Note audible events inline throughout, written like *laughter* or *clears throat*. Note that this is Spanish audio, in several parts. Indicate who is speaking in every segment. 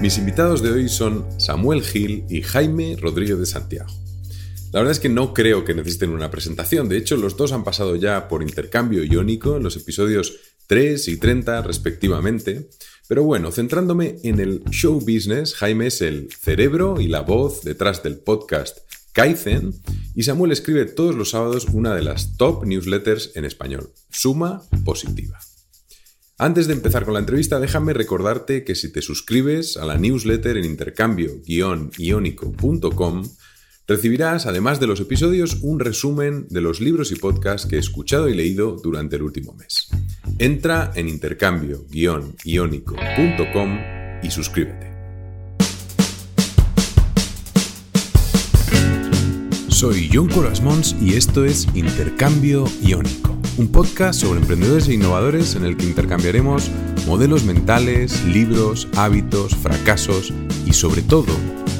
Speaker 1: Mis invitados de hoy son Samuel Gil y Jaime Rodríguez de Santiago. La verdad es que no creo que necesiten una presentación, de hecho los dos han pasado ya por intercambio iónico en los episodios 3 y 30 respectivamente, pero bueno, centrándome en el show business, Jaime es el cerebro y la voz detrás del podcast Kaizen y Samuel escribe todos los sábados una de las top newsletters en español, Suma Positiva. Antes de empezar con la entrevista, déjame recordarte que si te suscribes a la newsletter en intercambio-iónico.com, recibirás, además de los episodios, un resumen de los libros y podcasts que he escuchado y leído durante el último mes. Entra en intercambio-iónico.com y suscríbete. Soy John Colasmons y esto es Intercambio Iónico un podcast sobre emprendedores e innovadores en el que intercambiaremos modelos mentales, libros, hábitos, fracasos y sobre todo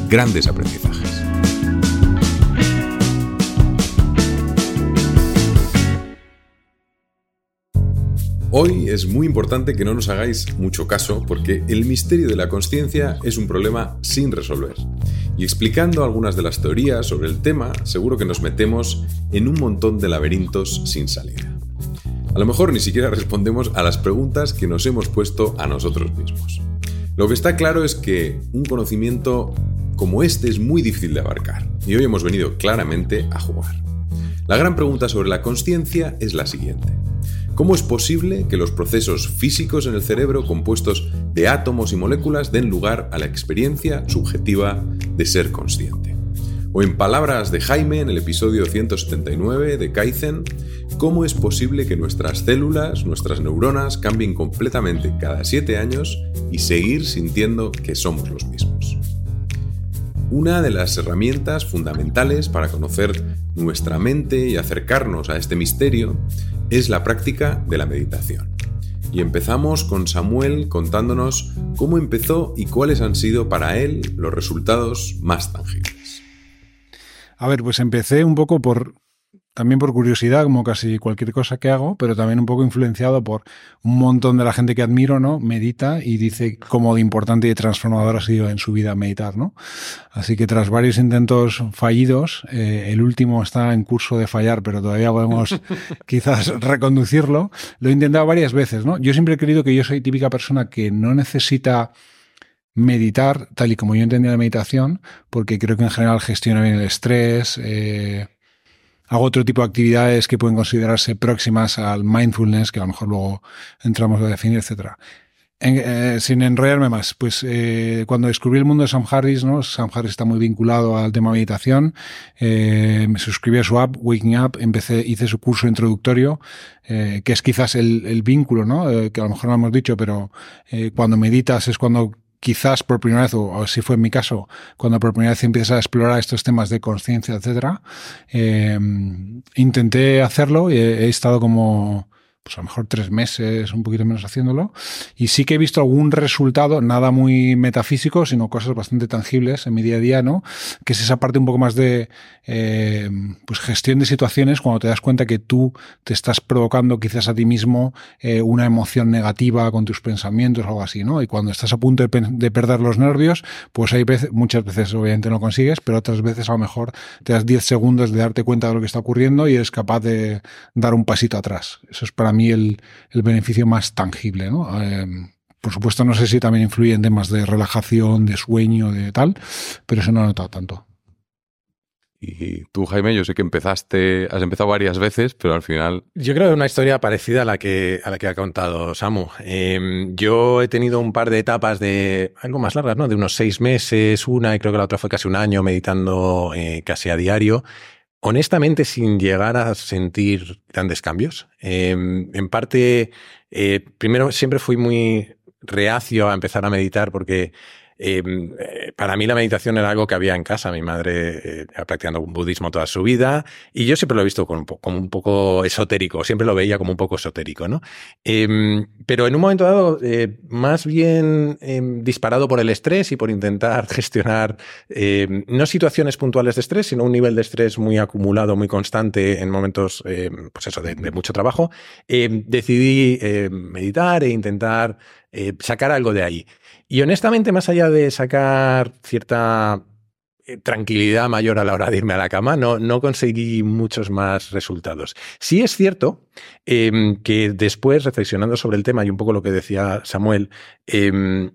Speaker 1: grandes aprendizajes. Hoy es muy importante que no nos hagáis mucho caso porque el misterio de la conciencia es un problema sin resolver. Y explicando algunas de las teorías sobre el tema, seguro que nos metemos en un montón de laberintos sin salida. A lo mejor ni siquiera respondemos a las preguntas que nos hemos puesto a nosotros mismos. Lo que está claro es que un conocimiento como este es muy difícil de abarcar y hoy hemos venido claramente a jugar. La gran pregunta sobre la conciencia es la siguiente. ¿Cómo es posible que los procesos físicos en el cerebro compuestos de átomos y moléculas den lugar a la experiencia subjetiva de ser consciente? O en palabras de Jaime en el episodio 179 de Kaizen, ¿cómo es posible que nuestras células, nuestras neuronas cambien completamente cada 7 años y seguir sintiendo que somos los mismos? Una de las herramientas fundamentales para conocer nuestra mente y acercarnos a este misterio es la práctica de la meditación. Y empezamos con Samuel contándonos cómo empezó y cuáles han sido para él los resultados más tangibles.
Speaker 2: A ver, pues empecé un poco por también por curiosidad, como casi cualquier cosa que hago, pero también un poco influenciado por un montón de la gente que admiro, ¿no? Medita y dice cómo de importante y transformador ha sido en su vida meditar, ¿no? Así que tras varios intentos fallidos, eh, el último está en curso de fallar, pero todavía podemos *laughs* quizás reconducirlo. Lo he intentado varias veces, ¿no? Yo siempre he creído que yo soy típica persona que no necesita meditar tal y como yo entendía la meditación, porque creo que en general gestiona bien el estrés. Eh, hago otro tipo de actividades que pueden considerarse próximas al mindfulness, que a lo mejor luego entramos a definir, etcétera. Eh, sin enrollarme más, pues eh, cuando descubrí el mundo de Sam Harris, ¿no? Sam Harris está muy vinculado al tema de meditación, me suscribí a su app, Waking Up, empecé, hice su curso introductorio, que es quizás el, el vínculo, ¿no? que a lo mejor no hemos dicho, pero cuando meditas es cuando quizás por primera vez, o así fue en mi caso, cuando por primera vez empiezas a explorar estos temas de conciencia, etcétera, eh, intenté hacerlo y he, estado como pues a lo mejor tres meses, un poquito menos haciéndolo. Y sí que he visto algún resultado, nada muy metafísico, sino cosas bastante tangibles en mi día a día, ¿no? Que es esa parte un poco más de eh, pues gestión de situaciones cuando te das cuenta que tú te estás provocando quizás a ti mismo eh, una emoción negativa con tus pensamientos o algo así, ¿no? Y cuando estás a punto de, perder los nervios, pues hay veces, muchas veces obviamente no consigues, pero otras veces a lo mejor te das 10 segundos de darte cuenta de lo que está ocurriendo y eres capaz de dar un pasito atrás. Eso es para mí el, beneficio más tangible, ¿no? Eh, por supuesto, no sé si también influye en temas de relajación, de sueño, de tal, pero eso no he notado tanto.
Speaker 1: Y tú, Jaime, yo sé que empezaste, has empezado varias veces, pero al final.
Speaker 3: Yo creo que es una historia parecida a la que, a la que ha contado Samu. Em, yo he tenido un par de etapas de algo más largas, ¿no? De unos seis meses, una, y creo que la otra fue casi un año meditando eh, casi a diario honestamente sin llegar a sentir grandes cambios. Em, en parte, eh, primero siempre fui muy reacio a empezar a meditar porque eh, para mí la meditación era algo que había en casa. Mi madre eh, practicando budismo toda su vida y yo siempre lo he visto como, un poco esotérico, siempre lo veía como un poco esotérico, ¿no? Em, pero en un momento dado, eh, más bien em, disparado por el estrés y por intentar *laughs* gestionar no situaciones puntuales de estrés, sino un nivel de estrés muy acumulado, muy constante en momentos, pues eso, de, de mucho trabajo, decidí meditar e intentar eh, sacar algo de ahí. Y honestamente, más allá de sacar cierta eh, tranquilidad mayor a la hora de irme a la cama, no, no conseguí muchos más resultados. Sí es cierto em, que después, reflexionando sobre el tema y un poco lo que decía Samuel, em,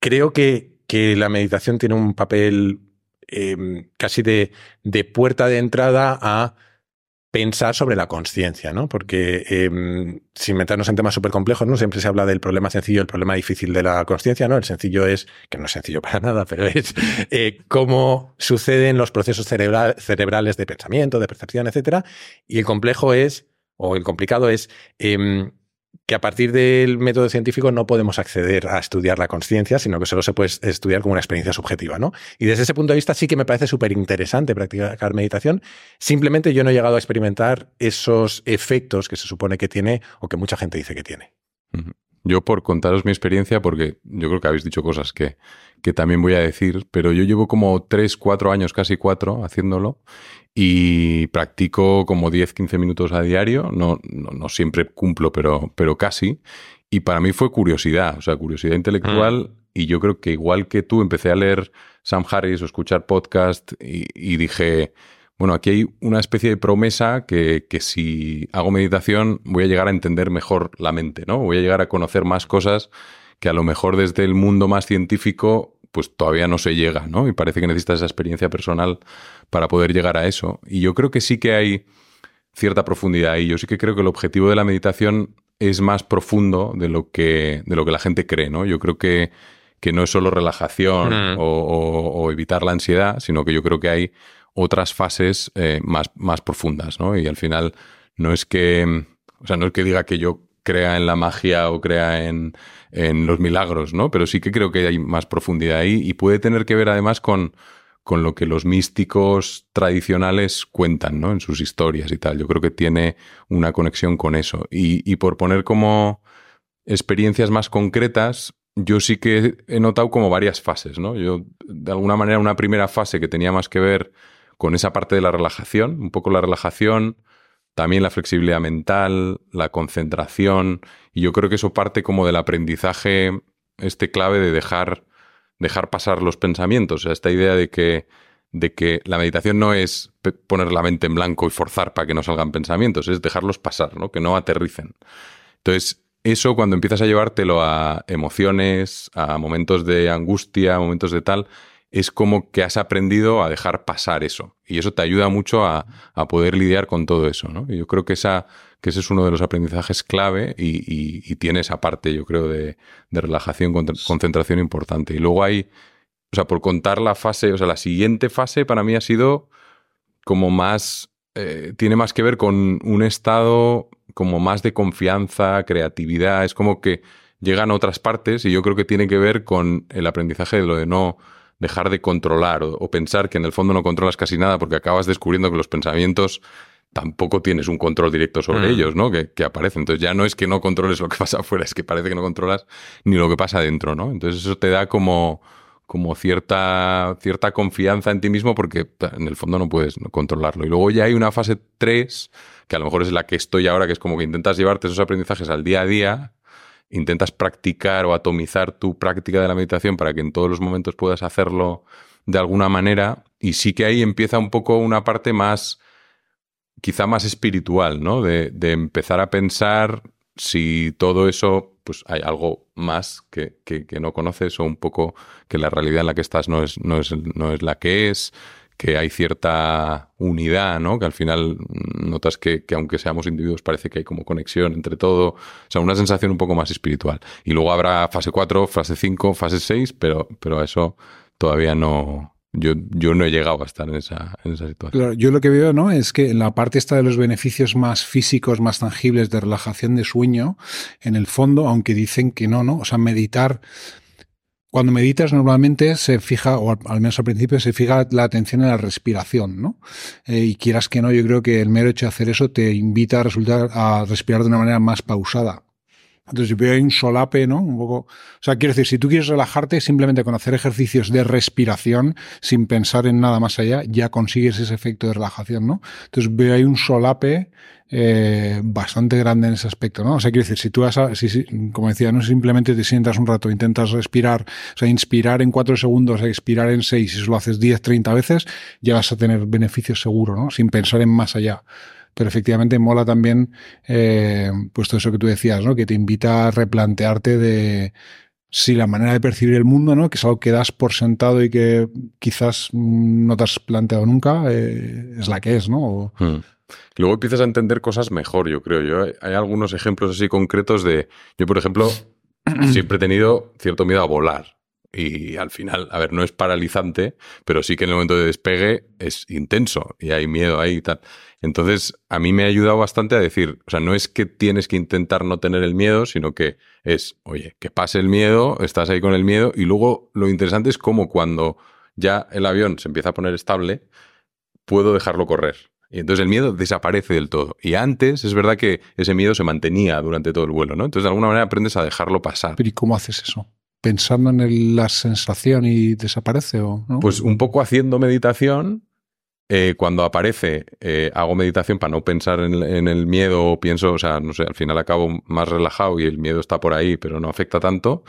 Speaker 3: creo que, que, la meditación tiene un papel em, casi de, de puerta de entrada a pensar sobre la conciencia, ¿no? Porque eh, sin meternos en temas súper complejos, ¿no? Siempre se habla del problema sencillo el problema difícil de la conciencia, ¿no? El sencillo es, que no es sencillo para nada, *laughs* pero es eh, cómo suceden los procesos cerebrales de pensamiento, de percepción, etcétera. Y el complejo es, o el complicado es, eh, que a partir del método científico no podemos acceder a estudiar la conciencia, sino que solo se puede estudiar como una experiencia subjetiva, ¿no? Y desde ese punto de vista sí que me parece súper interesante practicar meditación. Simplemente yo no he llegado a experimentar esos efectos que se supone que tiene o que mucha gente dice que tiene.
Speaker 1: Yo por contaros mi experiencia, porque yo creo que habéis dicho cosas que, que también voy a decir, pero yo llevo como tres, cuatro años, casi cuatro, haciéndolo y practico como 10, 15 minutos a diario. No, no, siempre cumplo, pero, pero casi. Y para mí fue curiosidad, o sea, curiosidad intelectual. Mm. Y yo creo que igual que tú, empecé a leer Sam Harris o escuchar podcast y, dije, bueno, aquí hay una especie de promesa que, que, si hago meditación voy a llegar a entender mejor la mente, ¿no? Voy a llegar a conocer más cosas que a lo mejor desde el mundo más científico pues todavía no se llega, ¿no? Y parece que necesitas esa experiencia personal para poder llegar a eso. Y yo creo que sí que hay cierta profundidad ahí. Yo sí que creo que el objetivo de la meditación es más profundo de lo que, de lo que la gente cree, ¿no? Yo creo que, que no es solo relajación o, evitar la ansiedad, sino que yo creo que hay otras fases eh, más, más profundas, ¿no? Y al final no es que, o sea, no es que diga que yo crea en la magia o crea en, en los milagros, ¿no? Pero sí que creo que hay más profundidad ahí y puede tener que ver además con, con lo que los místicos tradicionales cuentan, ¿no? En sus historias y tal. Yo creo que tiene una conexión con eso. Y, por poner como experiencias más concretas, yo sí que he notado como varias fases, ¿no? Yo, de alguna manera, una primera fase que tenía más que ver con esa parte de la relajación, un poco la relajación, también la flexibilidad mental, la concentración, y yo creo que eso parte como del aprendizaje, este clave de dejar, dejar pasar los pensamientos, o sea, esta idea de que, de que la meditación no es poner la mente en blanco y forzar para que no salgan pensamientos, es dejarlos pasar, ¿no? que no aterricen. Entonces, eso cuando empiezas a llevártelo a emociones, a momentos de angustia, momentos de tal, es como que has aprendido a dejar pasar eso. Y eso te ayuda mucho a, poder lidiar con todo eso. ¿no? Y yo creo que, esa, que ese es uno de los aprendizajes clave y, tiene esa parte, yo creo, de, relajación, concentración importante. Y luego hay, o sea, por contar la fase, o sea, la siguiente fase para mí ha sido como más, eh, tiene más que ver con un estado como más de confianza, creatividad, es como que llegan a otras partes y yo creo que tiene que ver con el aprendizaje de lo de no dejar de controlar o, pensar que en el fondo no controlas casi nada porque acabas descubriendo que los pensamientos tampoco tienes un control directo sobre mm. ellos, ¿no? Que, aparecen. Entonces ya no es que no controles lo que pasa afuera, es que parece que no controlas ni lo que pasa dentro, ¿no? Entonces eso te da como, como cierta, cierta confianza en ti mismo porque en el fondo no puedes controlarlo. Y luego ya hay una fase 3, que a lo mejor es la que estoy ahora, que es como que intentas llevarte esos aprendizajes al día a día intentas practicar o atomizar tu práctica de la meditación para que en todos los momentos puedas hacerlo de alguna manera. Y sí que ahí empieza un poco una parte más, quizá más espiritual, ¿no? De, empezar a pensar si todo eso, pues hay algo más que, que, no conoces o un poco que la realidad en la que estás no es, no es, no es la que es que hay cierta unidad, ¿no? Que al final notas que, aunque seamos individuos parece que hay como conexión entre todo. O sea, una sensación un poco más espiritual. Y luego habrá fase 4, fase 5, fase 6, pero, pero a eso todavía no... Yo, yo no he llegado a estar en esa, en esa situación.
Speaker 2: Claro, yo lo que veo, ¿no? Es que en la parte esta de los beneficios más físicos, más tangibles de relajación de sueño, en el fondo, aunque dicen que no, ¿no? O sea, meditar cuando meditas normalmente se fija, o al menos al principio, se fija la atención en la respiración, ¿no? Eh, y quieras que no, yo creo que el mero hecho de hacer eso te invita a resultar a respirar de una manera más pausada. Entonces veo ahí un solape, ¿no? Un poco. O sea, quiero decir, si tú quieres relajarte, simplemente con hacer ejercicios de respiración, sin pensar en nada más allá, ya consigues ese efecto de relajación, ¿no? Entonces veo ahí un solape eh, bastante grande en ese aspecto, ¿no? O sea, quiero decir, si tú vas a, si, como decía, no simplemente te sientas un rato, intentas respirar, o sea, inspirar en cuatro segundos, expirar en seis, y si lo haces 10, 30 veces, ya vas a tener beneficios seguro, ¿no? Sin pensar en más allá pero efectivamente mola también, eh, pues todo eso que tú decías, ¿no? Que te invita a replantearte de si la manera de percibir el mundo, ¿no? Que es algo que das por sentado y que quizás no te has planteado nunca, eh, es la que es, ¿no?
Speaker 1: Hmm. Luego empiezas a entender cosas mejor, yo creo. Yo hay algunos ejemplos así concretos de. Yo, por ejemplo, *clears throat* siempre he tenido cierto miedo a volar. Y al final, a ver, no es paralizante, pero sí que en el momento de despegue es intenso y hay miedo ahí y tal. Entonces, a mí me ha ayudado bastante a decir, o sea, no es que tienes que intentar no tener el miedo, sino que es, oye, que pase el miedo, estás ahí con el miedo y luego lo interesante es cómo cuando ya el avión se empieza a poner estable, puedo dejarlo correr. Entonces el miedo desaparece del todo. Y antes es verdad que ese miedo se mantenía durante todo el vuelo, ¿no? Entonces de alguna manera aprendes a dejarlo pasar.
Speaker 2: Pero ¿y cómo haces eso? ¿Pensando en la sensación y desaparece o no?
Speaker 1: Pues un poco haciendo meditación eh, cuando aparece, eh, hago meditación para no pensar en, el miedo o pienso, o sea, no sé, al final acabo más relajado y el miedo está por ahí, pero no afecta tanto.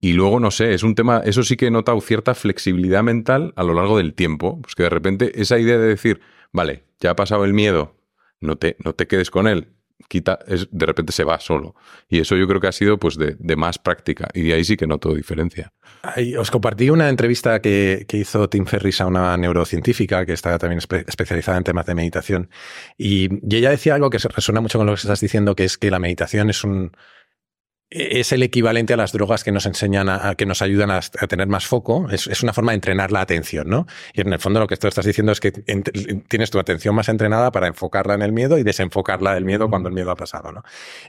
Speaker 1: Y luego, no sé, es un tema, eso sí que he notado cierta flexibilidad mental a lo largo del tiempo, pues que de repente esa idea de decir, vale, ya ha pasado el miedo, no te, no te quedes con él, quita, es, de repente se va solo. Y eso yo creo que ha sido pues de, más práctica. Y de ahí sí que noto diferencia.
Speaker 3: os compartí una entrevista que, hizo Tim Ferris a una neurocientífica que está también especializada en temas de meditación. Y, y, ella decía algo que resuena mucho con lo que estás diciendo, que es que la meditación es un, es el equivalente a las drogas que nos enseñan a, que nos ayudan a, tener más foco. Es, una forma de entrenar la atención, ¿no? Y en el fondo lo que tú estás diciendo es que tienes tu atención más entrenada para enfocarla en el miedo y desenfocarla del miedo cuando el miedo ha pasado, ¿no?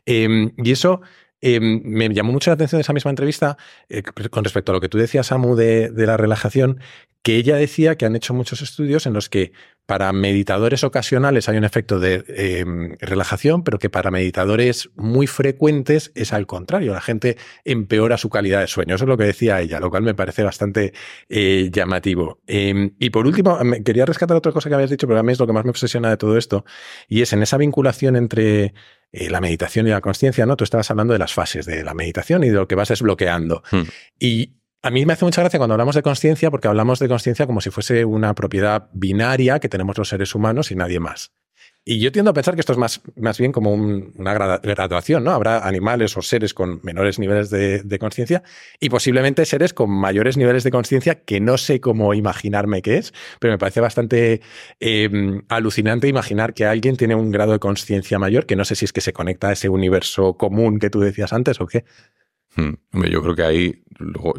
Speaker 3: Em, y eso em, me llamó mucho la atención de esa misma entrevista eh, con respecto a lo que tú decías, Samu, de, de la relajación, que ella decía que han hecho muchos estudios en los que para meditadores ocasionales hay un efecto de em, relajación, pero que para meditadores muy frecuentes es al contrario, la gente empeora su calidad de sueño. Eso es lo que decía ella, lo cual me parece bastante eh, llamativo. Em, y por último, quería rescatar otra cosa que habías dicho, pero a mí es lo que más me obsesiona de todo esto, y es en esa vinculación entre eh, la meditación y la conciencia, ¿no? Tú estabas hablando de las fases de la meditación y de lo que vas desbloqueando. Hmm. Y a mí me hace mucha gracia cuando hablamos de conciencia porque hablamos de conciencia como si fuese una propiedad binaria que tenemos los seres humanos y nadie más. Y yo tiendo a pensar que esto es más, más bien como una graduación, ¿no? Habrá animales o seres con menores niveles de, conciencia y posiblemente seres con mayores niveles de conciencia que no sé cómo imaginarme qué es, pero me parece bastante em, alucinante imaginar que alguien tiene un grado de conciencia mayor, que no sé si es que se conecta a ese universo común que tú decías antes o qué.
Speaker 1: Hmm. Yo creo que ahí,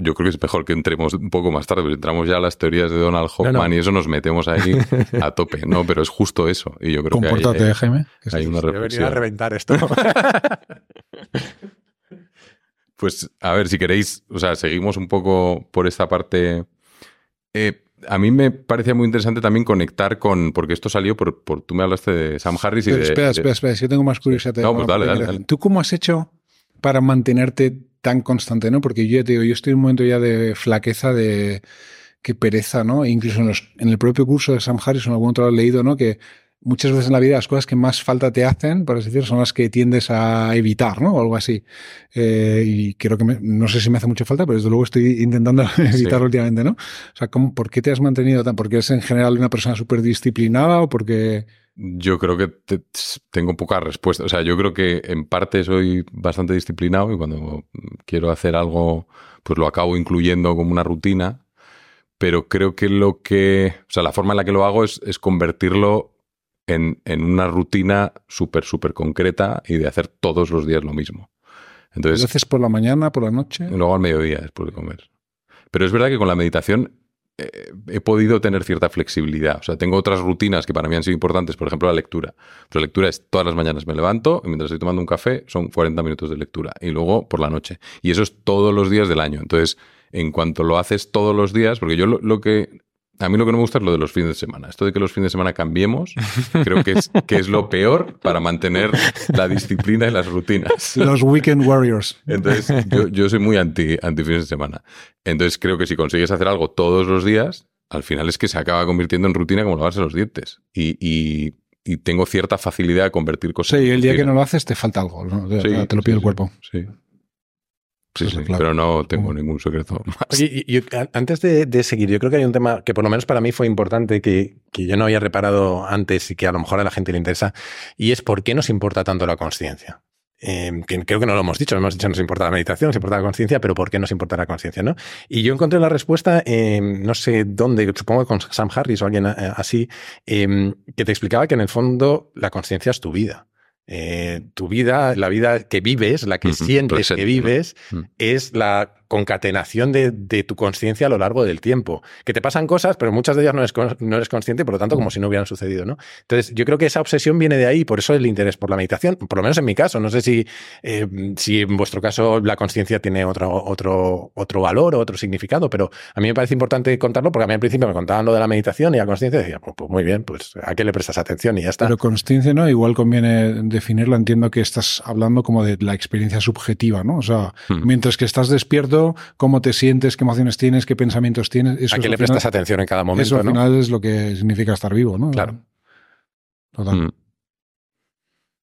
Speaker 1: yo creo que es mejor que entremos un poco más tarde, entramos ya a las teorías de Donald Hoffman y eso nos metemos ahí a *laughs* tope, ¿no? Pero es justo eso. Y yo creo que
Speaker 2: hay, Jaime.
Speaker 1: hay una reflexión.
Speaker 3: a reventar esto. *laughs*
Speaker 1: pues, a ver, si queréis, o sea, seguimos un poco por esta parte. Eh, a mí me parecía muy interesante también conectar con, porque esto salió por, por tú me hablaste de Sam Harris y de...
Speaker 2: Espera, espera, espera, si yo tengo más curiosidad.
Speaker 1: No, pues dale, dale.
Speaker 2: ¿Tú cómo has hecho para mantenerte tan constante, ¿no? Porque yo te digo, yo estoy en un momento ya de flaqueza, de que pereza, ¿no? E incluso en, los, en, el propio curso de Sam Harris, en algún otro he leído, ¿no? Que muchas veces en la vida las cosas que más falta te hacen, por así decir, son las que tiendes a evitar, ¿no? O algo así. Eh, y creo que no sé si me hace mucha falta, pero desde luego estoy intentando *laughs* evitarlo últimamente, ¿no? O sea, ¿cómo, ¿por qué te has mantenido tan? ¿Porque eres en general una persona súper disciplinada o porque...?
Speaker 1: Yo creo que tengo poca respuesta. O sea, yo creo que en parte soy bastante disciplinado y cuando quiero hacer algo, pues lo acabo incluyendo como una rutina. Pero creo que lo que. O sea, la forma en la que lo hago es, convertirlo en, en, una rutina súper, súper concreta y de hacer todos los días lo mismo. Entonces,
Speaker 2: ¿Lo haces por la mañana, por la noche?
Speaker 1: Luego al mediodía, después de comer. Pero es verdad que con la meditación eh, he podido tener cierta flexibilidad. O sea, tengo otras rutinas que para mí han sido importantes, por ejemplo, la lectura. La lectura es todas las mañanas me levanto y mientras estoy tomando un café son 40 minutos de lectura y luego por la noche. Y eso es todos los días del año. Entonces, en cuanto lo haces todos los días, porque yo lo, que A mí lo que no me gusta es lo de los fines de semana. Esto de que los fines de semana cambiemos, creo que es, que es lo peor para mantener la disciplina y las rutinas. *laughs*
Speaker 2: Los weekend warriors.
Speaker 1: Entonces, yo, yo soy muy anti, anti fines de semana. Entonces, creo que si consigues hacer algo todos los días, al final es que se acaba convirtiendo en rutina como lavarse los dientes. Y, y, y tengo cierta facilidad de convertir cosas.
Speaker 2: Sí, el día que no lo haces te falta algo,
Speaker 1: Sí,
Speaker 2: te lo pide
Speaker 1: sí,
Speaker 2: el cuerpo.
Speaker 1: Sí. Sí,
Speaker 2: Eso
Speaker 1: sí,
Speaker 2: claro.
Speaker 1: pero no tengo ningún secreto *laughs* más.
Speaker 3: Oye, antes de, de seguir, yo creo que hay un tema que por lo menos para mí fue importante, que, que yo no había reparado antes y que a lo mejor a la gente le interesa, y es por qué nos importa tanto la conciencia. Eh, que creo que no lo hemos dicho, hemos dicho nos importa la meditación, nos importa la conciencia, pero ¿por qué nos importa la conciencia? ¿no? Y yo encontré la respuesta, eh, no sé dónde, supongo que con Sam Harris o alguien eh, así, eh, que te explicaba que en el fondo la conciencia es tu vida. Eh, tu vida, la vida que vives, la que sientes
Speaker 1: presente,
Speaker 3: que vives,
Speaker 1: Mm.
Speaker 3: es la concatenación de, de tu conciencia a lo largo del tiempo. Que te pasan cosas, pero muchas de ellas no eres, no eres consciente, por lo tanto, como si no hubieran sucedido, ¿no? Entonces, yo creo que esa obsesión viene de ahí, por eso el interés por la meditación, por lo menos en mi caso. No sé si, eh, si en vuestro caso la conciencia tiene otro, otro, otro valor o otro significado, pero a mí me parece importante contarlo porque a mí al principio me contaban lo de la meditación y la conciencia decía, pues, pues muy bien, pues a qué le prestas atención y ya está.
Speaker 2: Pero consciencia, ¿no? Igual conviene definirla. Entiendo que estás hablando como de la experiencia subjetiva, ¿no? O sea,
Speaker 1: Hmm.
Speaker 2: mientras que estás despierto, cómo te sientes, qué emociones tienes, qué pensamientos tienes. Eso
Speaker 3: ¿A qué
Speaker 2: al
Speaker 3: le
Speaker 2: final-
Speaker 3: prestas atención en cada
Speaker 2: Eso
Speaker 3: momento?
Speaker 2: al
Speaker 3: ¿no?
Speaker 2: final es lo que significa estar vivo, ¿no?
Speaker 3: Claro.
Speaker 2: Total.
Speaker 1: Mm.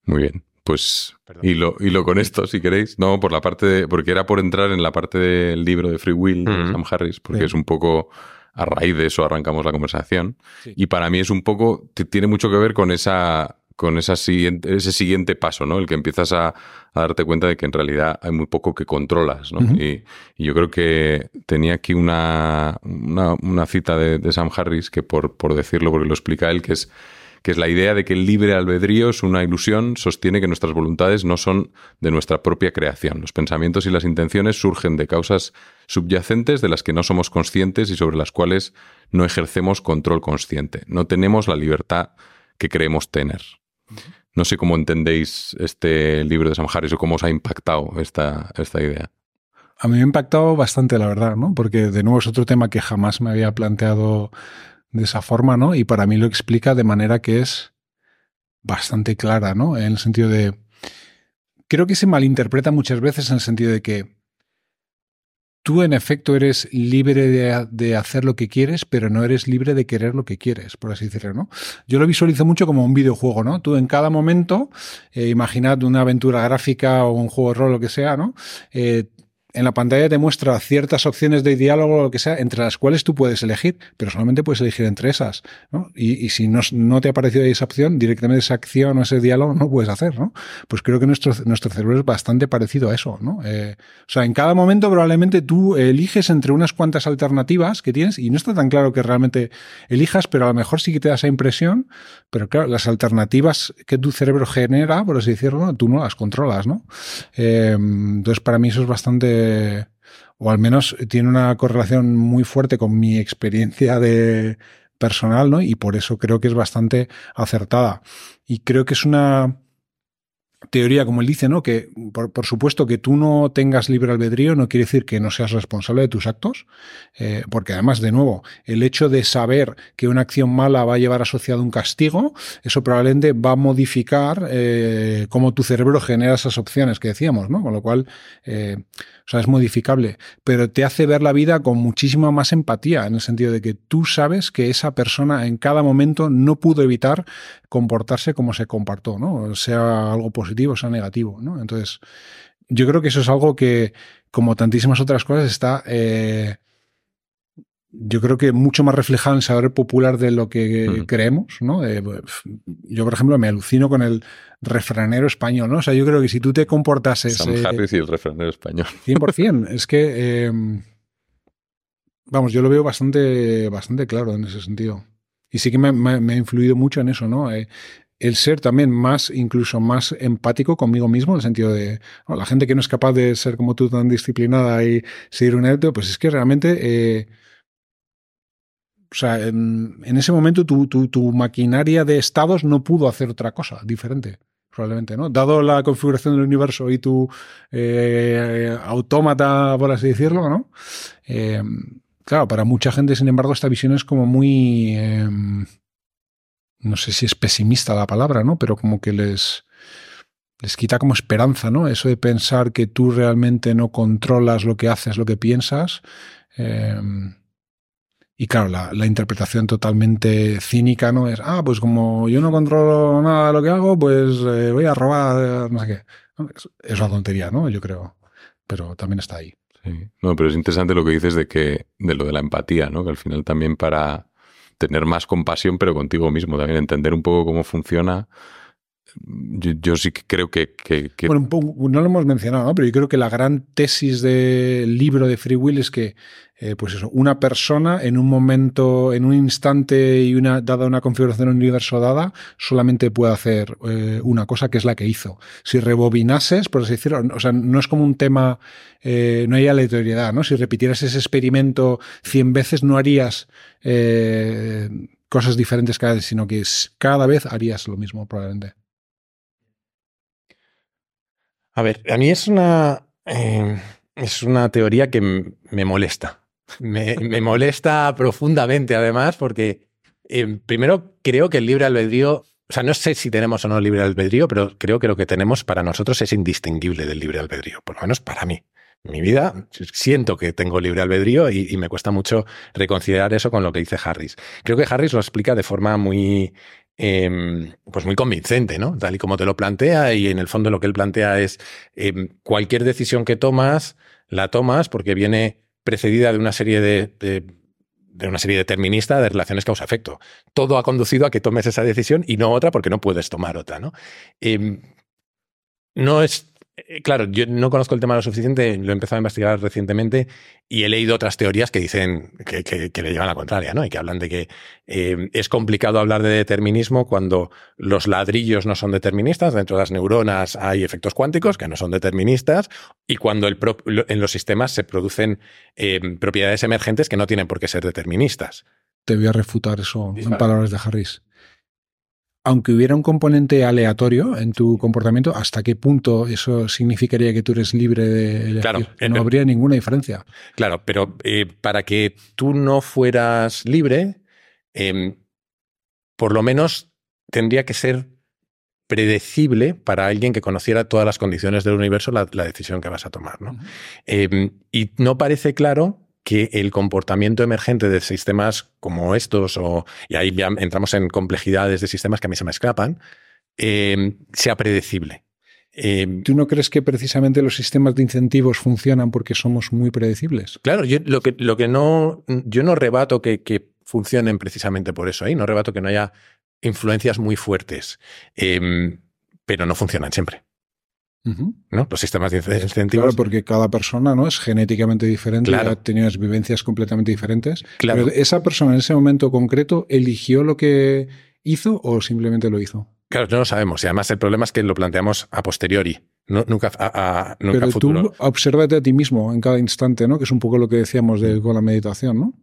Speaker 1: Muy bien. Pues hilo, hilo con esto, si queréis. No, por la parte de. Porque era por entrar en la parte del libro de Free Will de
Speaker 3: Mm.
Speaker 1: Sam Harris, porque
Speaker 2: Sí.
Speaker 1: es un poco. A raíz de eso arrancamos la conversación.
Speaker 2: Sí.
Speaker 1: Y para mí es un poco. Tiene mucho que ver con esa. Con esa siguiente, ese siguiente paso, ¿no? El que empiezas a, a darte cuenta de que en realidad hay muy poco que controlas, y, y yo creo que tenía aquí una, una, una cita de, de Sam Harris, que por, por decirlo, porque lo explica él, que es que es la idea de que el libre albedrío es una ilusión, sostiene que nuestras voluntades no son de nuestra propia creación. Los pensamientos y las intenciones surgen de causas subyacentes de las que no somos conscientes y sobre las cuales no ejercemos control consciente. No tenemos la libertad que creemos tener. No sé cómo entendéis este libro de Sam Harris o cómo os ha impactado esta, esta idea.
Speaker 2: A mí me ha impactado bastante, la verdad, ¿no? Porque de nuevo es otro tema que jamás me había planteado de esa forma, ¿no? Y para mí lo explica de manera que es bastante clara, ¿no? En el sentido de... Creo que se malinterpreta muchas veces en el sentido de que tú en efecto eres libre de, hacer lo que quieres, pero no eres libre de querer lo que quieres, por así decirlo, ¿no? Yo lo visualizo mucho como un videojuego, ¿no? Tú en cada momento, eh, imaginad una aventura gráfica o un juego de rol, lo que sea, ¿no? Eh, en la pantalla te muestra ciertas opciones de diálogo o lo que sea, entre las cuales tú puedes elegir, pero solamente puedes elegir entre esas. ¿no? Y, si no, no, te ha parecido esa opción, directamente esa acción o ese diálogo no puedes hacer. ¿no? Pues creo que nuestro, nuestro cerebro es bastante parecido a eso. ¿no? Eh, o sea, en cada momento probablemente tú eliges entre unas cuantas alternativas que tienes y no está tan claro que realmente elijas, pero a lo mejor sí que te da esa impresión. Pero claro, las alternativas que tu cerebro genera, por así decirlo, tú no las controlas. ¿no? Eh, entonces, para mí eso es bastante o al menos tiene una correlación muy fuerte con mi experiencia de personal, ¿no? Y por eso creo que es bastante acertada. Y creo que es una teoría, como él dice, ¿no? Que por, supuesto que tú no tengas libre albedrío no quiere decir que no seas responsable de tus actos, eh, porque además, de nuevo, el hecho de saber que una acción mala va a llevar asociado un castigo, eso probablemente va a modificar eh, cómo tu cerebro genera esas opciones que decíamos, ¿no? Con lo cual, eh, o sea, es modificable, pero te hace ver la vida con muchísima más empatía, en el sentido de que tú sabes que esa persona en cada momento no pudo evitar comportarse como se comportó, ¿no? Sea algo positivo, sea negativo, ¿no? Entonces, yo creo que eso es algo que, como tantísimas otras cosas, está, eh, yo creo que mucho más reflejado en el saber popular de lo que creemos, ¿no? Eh, yo, por ejemplo, me alucino con el refranero español, ¿no? O sea, yo creo que si tú te comportases...
Speaker 1: Sam eh, Harris y el refranero español.
Speaker 2: 100%. *laughs* es que, eh, vamos, yo lo veo bastante, bastante claro en ese sentido. Y sí que me, me, me ha influido mucho en eso, ¿no? El ser también más, incluso más empático conmigo mismo, en el sentido de la gente que no es capaz de ser como tú tan disciplinada y seguir un éxito, pues es que realmente, eh, o sea, en, ese momento tu, tu, tu, maquinaria de estados no pudo hacer otra cosa diferente, probablemente, ¿no? Dado la configuración del universo y tu eh, autómata, por así decirlo, ¿no? Eh, claro, para mucha gente, sin embargo, esta visión es como muy... no sé si es pesimista la palabra, ¿no? Pero como que les, les quita como esperanza, ¿no? Eso de pensar que tú realmente no controlas lo que haces, lo que piensas. em, y claro, la, la interpretación totalmente cínica, ¿no? Es, ah, pues como yo no controlo nada de lo que hago, pues eh, voy a robar, no sé qué. Es, una tontería, ¿no? Yo creo. Pero también está ahí.
Speaker 1: No, pero es interesante lo que dices de que, de lo de la empatía, ¿no? Que al final también para tener más compasión, pero contigo mismo, también entender un poco cómo funciona. Yo, yo sí que creo que, que- que-
Speaker 2: Bueno, no lo hemos mencionado, ¿no? pero yo creo que la gran tesis del libro de Free Will es que, eh, pues eso, una persona en un momento, en un instante y una dada una configuración un universo dada, solamente puede hacer eh, una cosa que es la que hizo. Si rebobinases, por así decirlo, o sea, no es como un tema, eh, no hay aleatoriedad, ¿no? Si repitieras ese experimento 100 veces, no harías cosas diferentes cada vez, sino que cada vez harías lo mismo, probablemente.
Speaker 3: A ver, a mí es una, eh, es una teoría que me molesta. Me, molesta *laughs* profundamente, además, porque eh, primero creo que el libre albedrío, o sea, no sé si tenemos o no libre albedrío, pero creo que lo que tenemos para nosotros es indistinguible del libre albedrío, por lo menos para mí. Mi vida siento que tengo libre albedrío y, y me cuesta mucho reconciliar eso con lo que dice Harris. Creo que Harris lo explica de forma muy, eh, pues muy convincente, ¿no? Tal y como te lo plantea, y en el fondo lo que él plantea es eh, cualquier decisión que tomas, la tomas porque viene precedida de una serie de, de, una serie determinista de relaciones causa-efecto. Todo ha conducido a que tomes esa decisión y no otra porque no puedes tomar otra, ¿no? Eh, no es. Eh, Claro, yo no conozco el tema lo suficiente, lo he empezado a investigar recientemente y he leído otras teorías que dicen que, que- que le llevan a la contraria, ¿no? Y que hablan de que eh, es complicado hablar de determinismo cuando los ladrillos no son deterministas, dentro de las neuronas hay efectos cuánticos que no son deterministas, y cuando el pro- en los sistemas se producen eh, propiedades emergentes que no tienen por qué ser deterministas.
Speaker 2: te voy a refutar eso en palabras de Harris. Aunque hubiera un componente aleatorio en tu comportamiento, ¿hasta qué punto eso significaría que tú eres libre de elegir?
Speaker 3: Claro, eh,
Speaker 2: no
Speaker 3: eh,
Speaker 2: habría ninguna diferencia.
Speaker 3: Claro, pero eh, para que tú no fueras libre, eh, por lo menos tendría que ser predecible para alguien que conociera todas las condiciones del universo la, la decisión que vas a tomar. ¿no? Eh, y no parece claro que el comportamiento emergente de sistemas como estos, o, y ahí ya entramos en complejidades de sistemas que a mí se me escapan, eh, sea predecible. Eh,
Speaker 2: ¿Tú no crees que precisamente los sistemas de incentivos funcionan porque somos muy predecibles?
Speaker 3: Claro, yo lo que, lo que no, yo no rebato que, que funcionen precisamente por eso, ¿eh? no rebato que no haya influencias muy fuertes, eh, pero no funcionan siempre. ¿No? Los sistemas de incentivos.
Speaker 2: Claro, porque cada persona no es genéticamente diferente,
Speaker 3: Claro.
Speaker 2: ha tenido vivencias completamente diferentes.
Speaker 3: Claro.
Speaker 2: Pero esa persona en ese momento concreto eligió lo que hizo o simplemente lo hizo.
Speaker 3: Claro, no lo sabemos. Y además el problema es que lo planteamos a posteriori, no, nunca a, a- nunca a
Speaker 2: Pero
Speaker 3: futuro.
Speaker 2: tú obsérvate a ti mismo en cada instante, ¿no? Que es un poco lo que decíamos de, con la meditación, ¿no?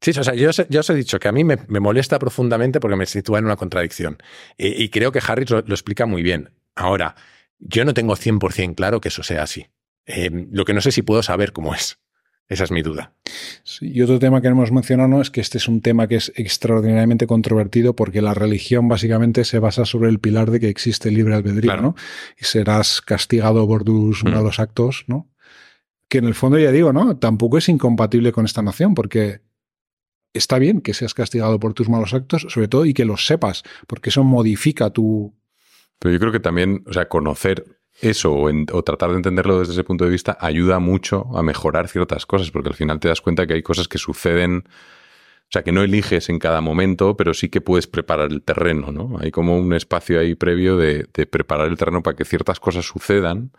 Speaker 3: Sí, o sea, yo os, yo os he dicho que a mí me, me molesta profundamente porque me sitúa en una contradicción. Y, y creo que Harris lo, lo explica muy bien. Ahora, yo no tengo 100% claro que eso sea así. Eh, lo que no sé si puedo saber cómo es. Esa es mi duda.
Speaker 2: Sí, y otro tema que no hemos mencionado ¿no? es que este es un tema que es extraordinariamente controvertido porque la religión básicamente se basa sobre el pilar de que existe el libre albedrío,
Speaker 3: Claro.
Speaker 2: ¿no? Y serás castigado por tus
Speaker 3: Mm.
Speaker 2: malos actos, ¿no? Que en el fondo ya digo, ¿no? Tampoco es incompatible con esta noción porque está bien que seas castigado por tus malos actos, sobre todo y que los sepas, porque eso modifica tu...
Speaker 1: Pero yo creo que también, o sea, conocer eso o, tratar de entenderlo desde ese punto de vista ayuda mucho a mejorar ciertas cosas, porque al final te das cuenta que hay cosas que suceden, o sea, que no eliges en cada momento, pero sí que puedes preparar el terreno, ¿no? Hay como un espacio ahí previo de, de preparar el terreno para que ciertas cosas sucedan.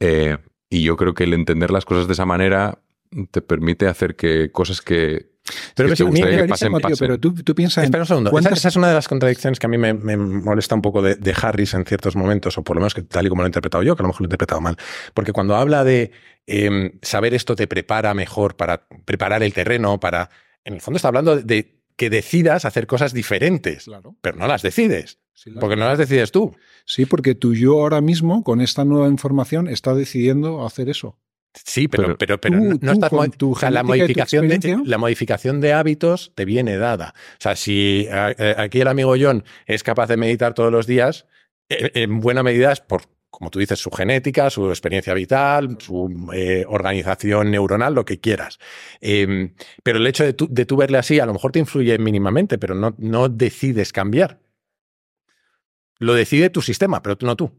Speaker 1: eh, y yo creo que el entender las cosas de esa manera te permite hacer que cosas que,
Speaker 3: Pero ves, a mí-
Speaker 1: pasen,
Speaker 2: pero tú, tú piensas en
Speaker 3: Espera un segundo. Esa,
Speaker 2: cuántas-
Speaker 3: esa es una de las contradicciones que a mí me, me molesta un poco de, de Harris en ciertos momentos, o por lo menos que tal y como lo he interpretado yo, que a lo mejor lo he interpretado mal. Porque cuando habla de eh, saber esto te prepara mejor para preparar el terreno, para. En el fondo está hablando de que decidas hacer cosas diferentes,
Speaker 2: Claro.
Speaker 3: pero no las decides,
Speaker 2: Sí,
Speaker 3: porque no las decides tú.
Speaker 2: Sí, porque tú yo ahora mismo, con esta nueva información, está decidiendo hacer eso.
Speaker 3: Sí, pero, pero, pero, no estás la modificación de la modificación de hábitos te viene dada. O sea, si aquí el amigo John es capaz de meditar todos los días, eh, en buena medida es por, como tú dices, su genética, su experiencia vital, su eh, organización neuronal, lo que quieras. Em, pero el hecho de tú, de tú verle así, a lo mejor te influye mínimamente, pero no, no decides cambiar. Lo decide tu sistema, pero no tú.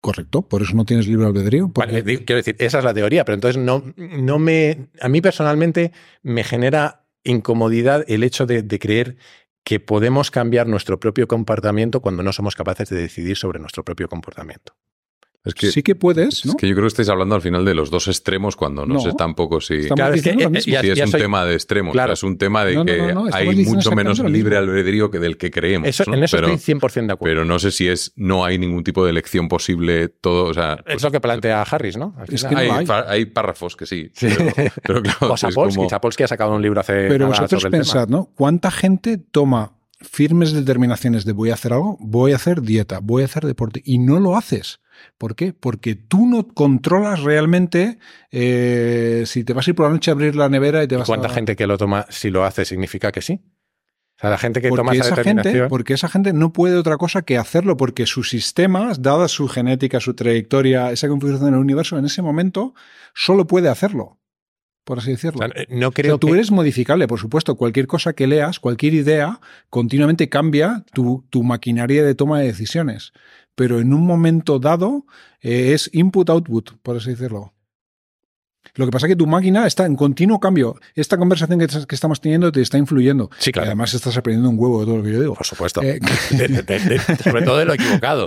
Speaker 2: Correcto, por eso no tienes libre albedrío.
Speaker 3: quiero decir, esa es la teoría, pero entonces no, no me. A mí personalmente me genera incomodidad el hecho de creer que podemos cambiar nuestro propio comportamiento cuando no somos capaces de decidir sobre nuestro propio comportamiento.
Speaker 2: Es que, sí que puedes, ¿no?
Speaker 1: Es que yo creo que estáis hablando al final de los dos extremos cuando no, sé tampoco si, claro, es, que, es un tema de extremos. Claro. es un tema de que hay mucho menos libre albedrío que del que creemos.
Speaker 3: en eso estoy 100% de acuerdo.
Speaker 1: Pero no sé si es no hay ningún tipo de elección posible todo. O sea,
Speaker 3: es lo que plantea Harris, ¿no?
Speaker 1: Es que hay, hay. párrafos que sí.
Speaker 3: Pero, claro, o Sapolsky, Sapolsky ha sacado un libro hace.
Speaker 2: Pero vosotros pensad, ¿no? ¿Cuánta gente toma firmes determinaciones de voy a hacer algo, voy a hacer dieta, voy a hacer deporte y no lo haces? ¿Por qué? Porque tú no controlas realmente eh, si te vas a ir por la noche a abrir la nevera y te vas
Speaker 3: ¿Cuánta gente que lo toma, si lo hace, significa que sí? O sea, la gente que toma esa,
Speaker 2: Gente, porque esa gente no puede otra cosa que hacerlo, porque su sistema, dada su genética, su trayectoria, esa configuración en el universo, en ese momento, solo puede hacerlo por así decirlo.
Speaker 3: no creo
Speaker 2: tú eres modificable, por supuesto. Cualquier cosa que leas, cualquier idea, continuamente cambia tu, tu maquinaria de toma de decisiones pero en un momento dado eh, es input-output, por así decirlo. Lo que pasa es que tu máquina está en continuo cambio. Esta conversación que, estamos teniendo te está influyendo.
Speaker 3: Sí, claro.
Speaker 2: además estás aprendiendo un huevo de todo lo que yo digo.
Speaker 3: Por supuesto. Eh, sobre todo de lo equivocado.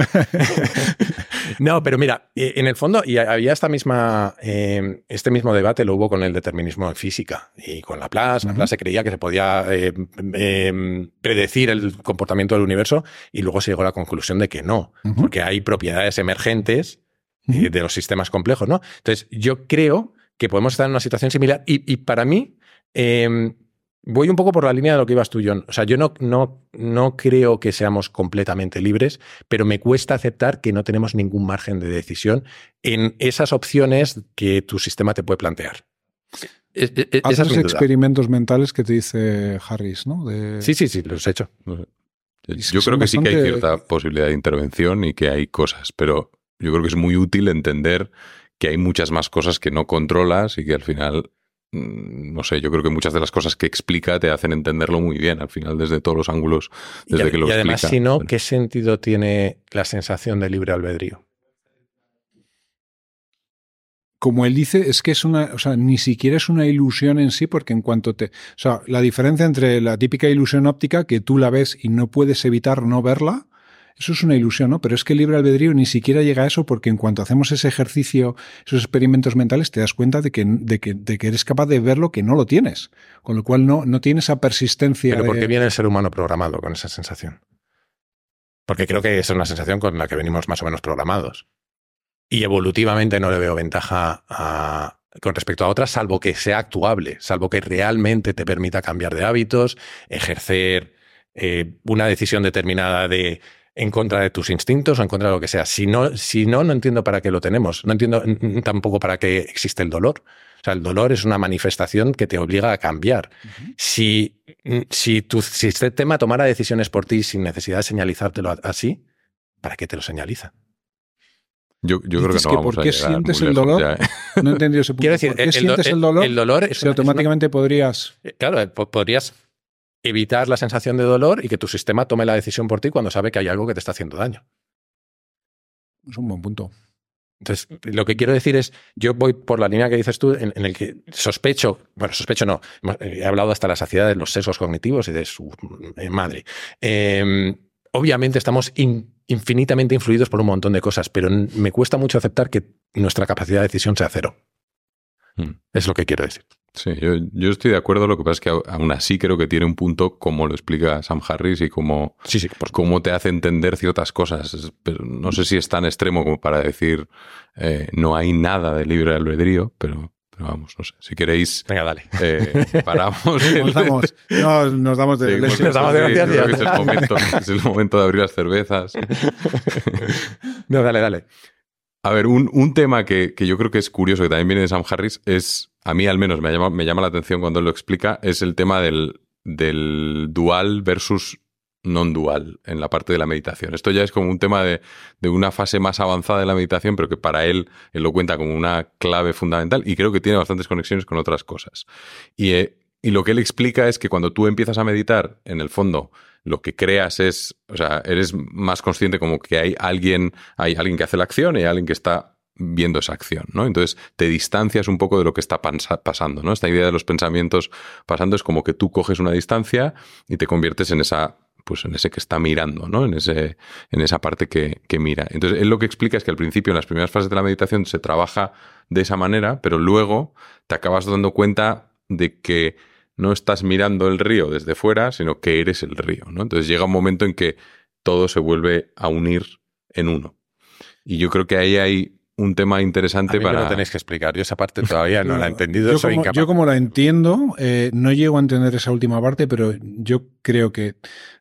Speaker 3: *laughs* no, pero mira, eh, en el fondo, y había esta misma, eh, este mismo debate lo hubo con el determinismo en física y con Laplace. Laplace se creía que se podía predecir el comportamiento del universo y luego se llegó a la conclusión de que no, porque hay propiedades emergentes de los sistemas complejos, ¿no? Entonces, yo creo que podemos estar en una situación similar. Y, para mí, em, voy un poco por la línea de lo que ibas tú, John. O sea, yo no, no, no creo que seamos completamente libres, pero me cuesta aceptar que no tenemos ningún margen de decisión en esas opciones que tu sistema te puede plantear.
Speaker 2: Es, Haces experimentos mentales que te dice Harris, ¿no?
Speaker 3: Sí, sí, sí, los he hecho.
Speaker 1: Yo creo que sí que hay cierta posibilidad de intervención y que hay cosas, pero yo creo que es muy útil entender que hay muchas más cosas que no controlas y que al final, mm, no sé, yo creo que muchas de las cosas que explica te hacen entenderlo muy bien, al final desde todos los ángulos, desde que lo
Speaker 3: y además, si no, ¿qué sentido tiene la sensación de libre albedrío?
Speaker 2: como él dice, es que es una, o sea, ni siquiera es una ilusión en sí, porque en cuanto te, o sea, la diferencia entre la típica ilusión óptica, que tú la ves y no puedes evitar no verla, eso es una ilusión, ¿no? Pero es que el libre albedrío ni siquiera llega a eso porque en cuanto hacemos ese ejercicio, esos experimentos mentales, te das cuenta de que, de que, de que eres capaz de ver lo que no lo tienes. Con lo cual no, no tienes esa persistencia.
Speaker 3: Pero ¿por qué viene el ser humano programado con esa sensación? Porque creo que es una sensación con la que venimos más o menos programados. Y evolutivamente no le veo ventaja con respecto a otras, salvo que sea actuable, salvo que realmente te permita cambiar de hábitos, ejercer eh, una decisión determinada de en contra de tus instintos o en contra de lo que sea. Si no, si no, no entiendo para qué lo tenemos. No entiendo tampoco para qué existe el dolor. O sea, el dolor es una manifestación que te obliga a cambiar. Si, si tu sistema tomara decisiones por ti sin necesidad de señalizártelo así, ¿para qué te lo señaliza?
Speaker 1: Yo, yo creo que no vamos
Speaker 2: ¿Por qué sientes el dolor? No he entendido ese *laughs* punto.
Speaker 3: Quiero decir,
Speaker 2: ¿Por qué sientes el, dolor?
Speaker 3: El dolor es
Speaker 2: si automáticamente podrías.
Speaker 3: Claro, podrías evitar la sensación de dolor y que tu sistema tome la decisión por ti cuando sabe que hay algo que te está haciendo daño.
Speaker 2: Es un buen punto.
Speaker 3: Entonces, lo que quiero decir es, yo voy por la línea que dices tú, en, el que sospecho, bueno, sospecho no, he hablado hasta la saciedad de los sesgos cognitivos y de su eh, madre. Em, obviamente estamos infinitamente influidos por un montón de cosas, pero me cuesta mucho aceptar que nuestra capacidad de decisión sea cero. Hmm. Es lo que quiero decir.
Speaker 1: Sí, yo, estoy de acuerdo. Lo que pasa es que aún así creo que tiene un punto como lo explica Sam Harris y como
Speaker 3: sí, sí,
Speaker 1: cómo te hace entender ciertas cosas. Pero no sé si es tan extremo como para decir eh, no hay nada de libre albedrío, pero, vamos, no sé. Si queréis.
Speaker 3: Venga, dale.
Speaker 1: Eh, *laughs* paramos.
Speaker 2: nos, damos, nos, damos de,
Speaker 3: nos damos de es,
Speaker 1: el momento, es el momento de abrir las cervezas. *laughs*
Speaker 3: no, dale, dale.
Speaker 1: A ver, un, tema que, yo creo que es curioso, que también viene de Sam Harris, es, a mí al menos me llama, me llama la atención cuando él lo explica, es el tema del, del dual versus non-dual en la parte de la meditación. Esto ya es como un tema de, una fase más avanzada de la meditación, pero que para él, él lo cuenta como una clave fundamental y creo que tiene bastantes conexiones con otras cosas. Y, eh, y lo que él explica es que cuando tú empiezas a meditar, en el fondo, lo que creas es, o sea, eres más consciente como que hay alguien, hay alguien que hace la acción y hay alguien que está viendo esa acción, ¿no? Entonces te distancias un poco de lo que está pasando, ¿no? Esta idea de los pensamientos pasando es como que tú coges una distancia y te conviertes en esa pues en ese que está mirando, ¿no? En, ese, en esa parte que, que, mira. Entonces, él lo que explica es que al principio, en las primeras fases de la meditación, se trabaja de esa manera, pero luego te acabas dando cuenta de que no estás mirando el río desde fuera, sino que eres el río. ¿no? Entonces llega un momento en que todo se vuelve a unir en uno. Y yo creo que ahí hay un tema interesante para.
Speaker 3: lo tenéis que explicar. Yo esa parte todavía no la he *laughs* entendido.
Speaker 2: Yo,
Speaker 3: soy
Speaker 2: como, yo como la entiendo, eh, no llego a entender esa última parte, pero yo creo que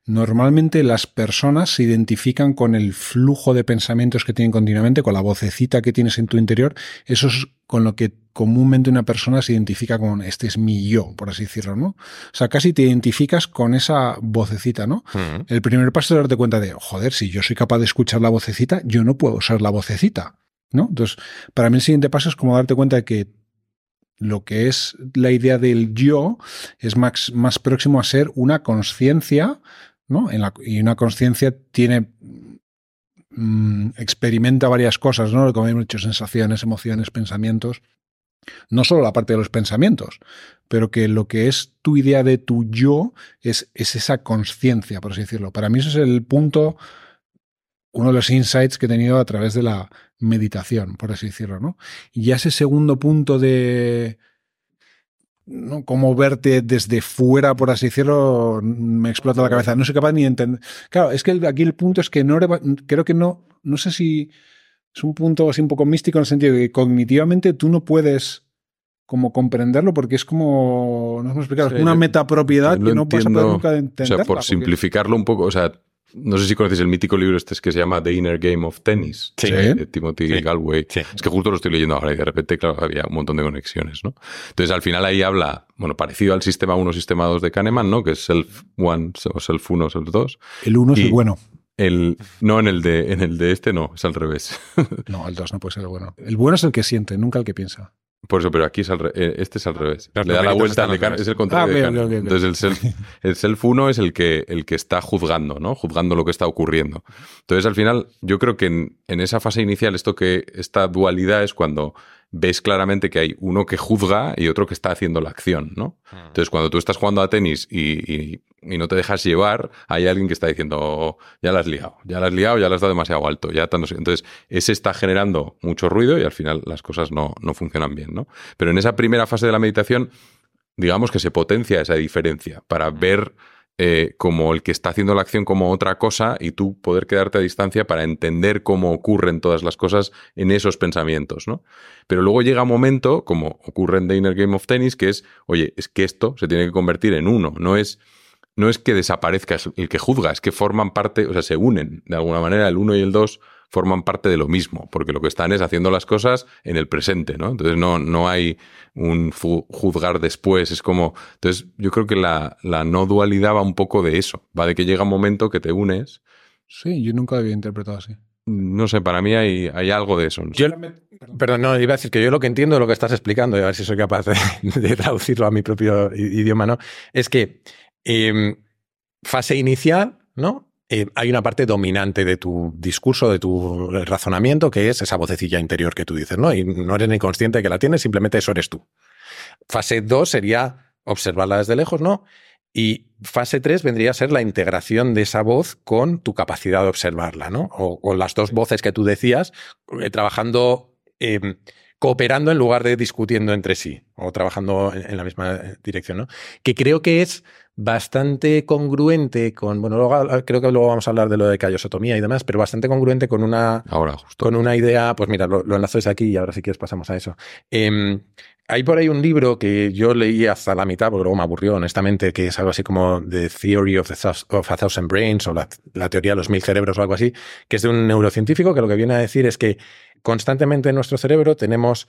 Speaker 2: normalmente las personas se identifican con el flujo de pensamientos que tienen continuamente, con la vocecita que tienes en tu interior. Eso es con lo que comúnmente una persona se identifica con este es mi yo, por así decirlo, ¿no? O sea, casi te identificas con esa vocecita, ¿no? El primer paso es darte cuenta de, joder, si yo soy capaz de escuchar la vocecita, yo no puedo ser la vocecita. ¿no? Entonces, para mí el siguiente paso es como darte cuenta de que lo que es la idea del yo es más, más próximo a ser una conciencia, ¿no? y una conciencia tiene mm, experimenta varias cosas, ¿no? Como hemos dicho, sensaciones, emociones, pensamientos. No solo la parte de los pensamientos, pero que lo que es tu idea de tu yo es, es esa conciencia, por así decirlo. Para mí ese es el punto uno de los insights que he tenido a través de la meditación, por así decirlo, ¿no? Y ya ese segundo punto de ¿no? cómo verte desde fuera, por así decirlo, me explota la cabeza. No soy capaz ni de entender. Claro, es que aquí el punto es que no creo que no, no sé si es un punto así un poco místico en el sentido de que cognitivamente tú no puedes como comprenderlo porque es como, no hemos explicado, una metapropiedad que no pasa nunca de entender.
Speaker 1: O sea, por simplificarlo un poco, o sea, no sé si conoces el mítico libro este que se llama The Inner Game of Tennis, de Timothy Galway. Es que justo lo estoy leyendo ahora y de repente, claro, había un montón de conexiones, ¿no? Entonces, al final ahí habla, bueno, parecido al sistema 1, sistema 2 de Kahneman, ¿no? Que es self 1 o self 1, self 2.
Speaker 2: El 1 es el bueno.
Speaker 1: El, no, en el, de, en el de este no, es al revés.
Speaker 2: no, el 2 no puede ser el bueno. El bueno es el que siente, nunca el que piensa.
Speaker 1: Por eso, pero aquí es al eh, este es al revés. le da la vuelta, es el contrario. Ah, Entonces el self, el self uno es el que, el que está juzgando, ¿no? Juzgando lo que está ocurriendo. Entonces, al final, yo creo que en, en esa fase inicial, esto que, esta dualidad es cuando ves claramente que hay uno que juzga y otro que está haciendo la acción, ¿no? Hmm. Entonces, cuando tú estás jugando a tenis y, no te dejas llevar, hay alguien que está diciendo, ya la has liado, ya la has liado, ya la has dado demasiado alto, ya Entonces, ese está generando mucho ruido y al final las cosas no, no funcionan bien, ¿no? Pero en esa primera fase de la meditación, digamos que se potencia esa diferencia para hmm. ver eh, como el que está haciendo la acción como otra cosa y tú poder quedarte a distancia para entender cómo ocurren todas las cosas en esos pensamientos, ¿no? Pero luego llega un momento, como ocurre en The Inner Game of Tennis, que es, oye, es que esto se tiene que convertir en uno, no es, no es que desaparezca el que juzga, es que forman parte, o sea, se unen de alguna manera el uno y el dos forman parte de lo mismo, porque lo que están es haciendo las cosas en el presente, ¿no? Entonces no, no hay un juzgar después, es como... Entonces yo creo que la, no dualidad va un poco de eso, va de que llega un momento que te unes.
Speaker 2: Sí, yo nunca lo había interpretado así.
Speaker 1: No sé, para mí hay, hay algo de eso.
Speaker 3: perdón, no, iba a decir que yo lo que entiendo de lo que estás explicando, y a ver si soy capaz de, traducirlo a mi propio idioma, ¿no? Es que em, fase inicial, ¿no? Eh, hay una parte dominante de tu discurso, de tu razonamiento, que es esa vocecilla interior que tú dices, ¿no? Y no eres ni consciente de que la tienes, simplemente eso eres tú. Fase 2 sería observarla desde lejos, ¿no? Y fase 3 vendría a ser la integración de esa voz con tu capacidad de observarla, ¿no? O con las dos voces que tú decías, eh, trabajando, em, cooperando en lugar de discutiendo entre sí. o trabajando en, la misma dirección, ¿no? Que creo que es bastante congruente con, bueno, luego, creo que luego vamos a hablar de lo de callosotomía y demás, pero bastante congruente con una,
Speaker 1: ahora justo.
Speaker 3: con una idea, pues mira, lo, enlazo desde aquí y ahora si quieres pasamos a eso. Em, hay por ahí un libro que yo leí hasta la mitad, porque luego me aburrió, honestamente, que es algo así como The Theory of, a Thousand Brains o la, teoría de los mil cerebros o algo así, que es de un neurocientífico que lo que viene a decir es que constantemente en nuestro cerebro tenemos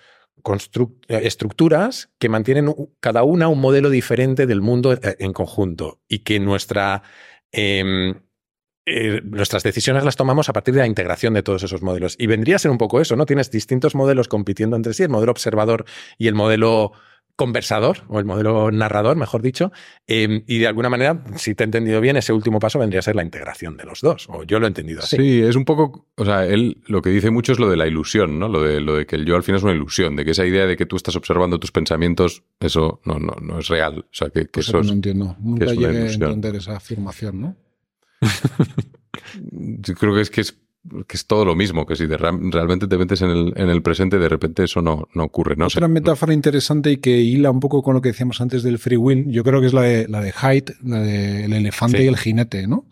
Speaker 3: estructuras que mantienen cada una un modelo diferente del mundo eh, en conjunto y que nuestra em, eh, nuestras decisiones las tomamos a partir de la integración de todos esos modelos. Y vendría a ser un poco eso, ¿no? Tienes distintos modelos compitiendo entre sí, el modelo observador y el modelo conversador, o el modelo narrador, mejor dicho, em, y de alguna manera, si te he entendido bien, ese último paso vendría a ser la integración de los dos, o yo lo he entendido así.
Speaker 1: Sí, es un poco, o sea, él lo que dice mucho es lo de la ilusión, ¿no? Lo de, lo de que el yo al final es una ilusión, de que esa idea de que tú estás observando tus pensamientos, eso no, no, no es real. O sea, que,
Speaker 2: pues
Speaker 1: eso
Speaker 2: no entiendo. Nunca llegué a entender esa afirmación, ¿no? *laughs*
Speaker 1: Yo creo que es que es, que es todo lo mismo, que si realmente te metes en el, en el, presente, de repente eso no, no ocurre. ¿no?
Speaker 2: Otra metáfora interesante y que hila un poco con lo que decíamos antes del free will, yo creo que es la de, la de Hyde, la del elefante y el jinete, ¿no?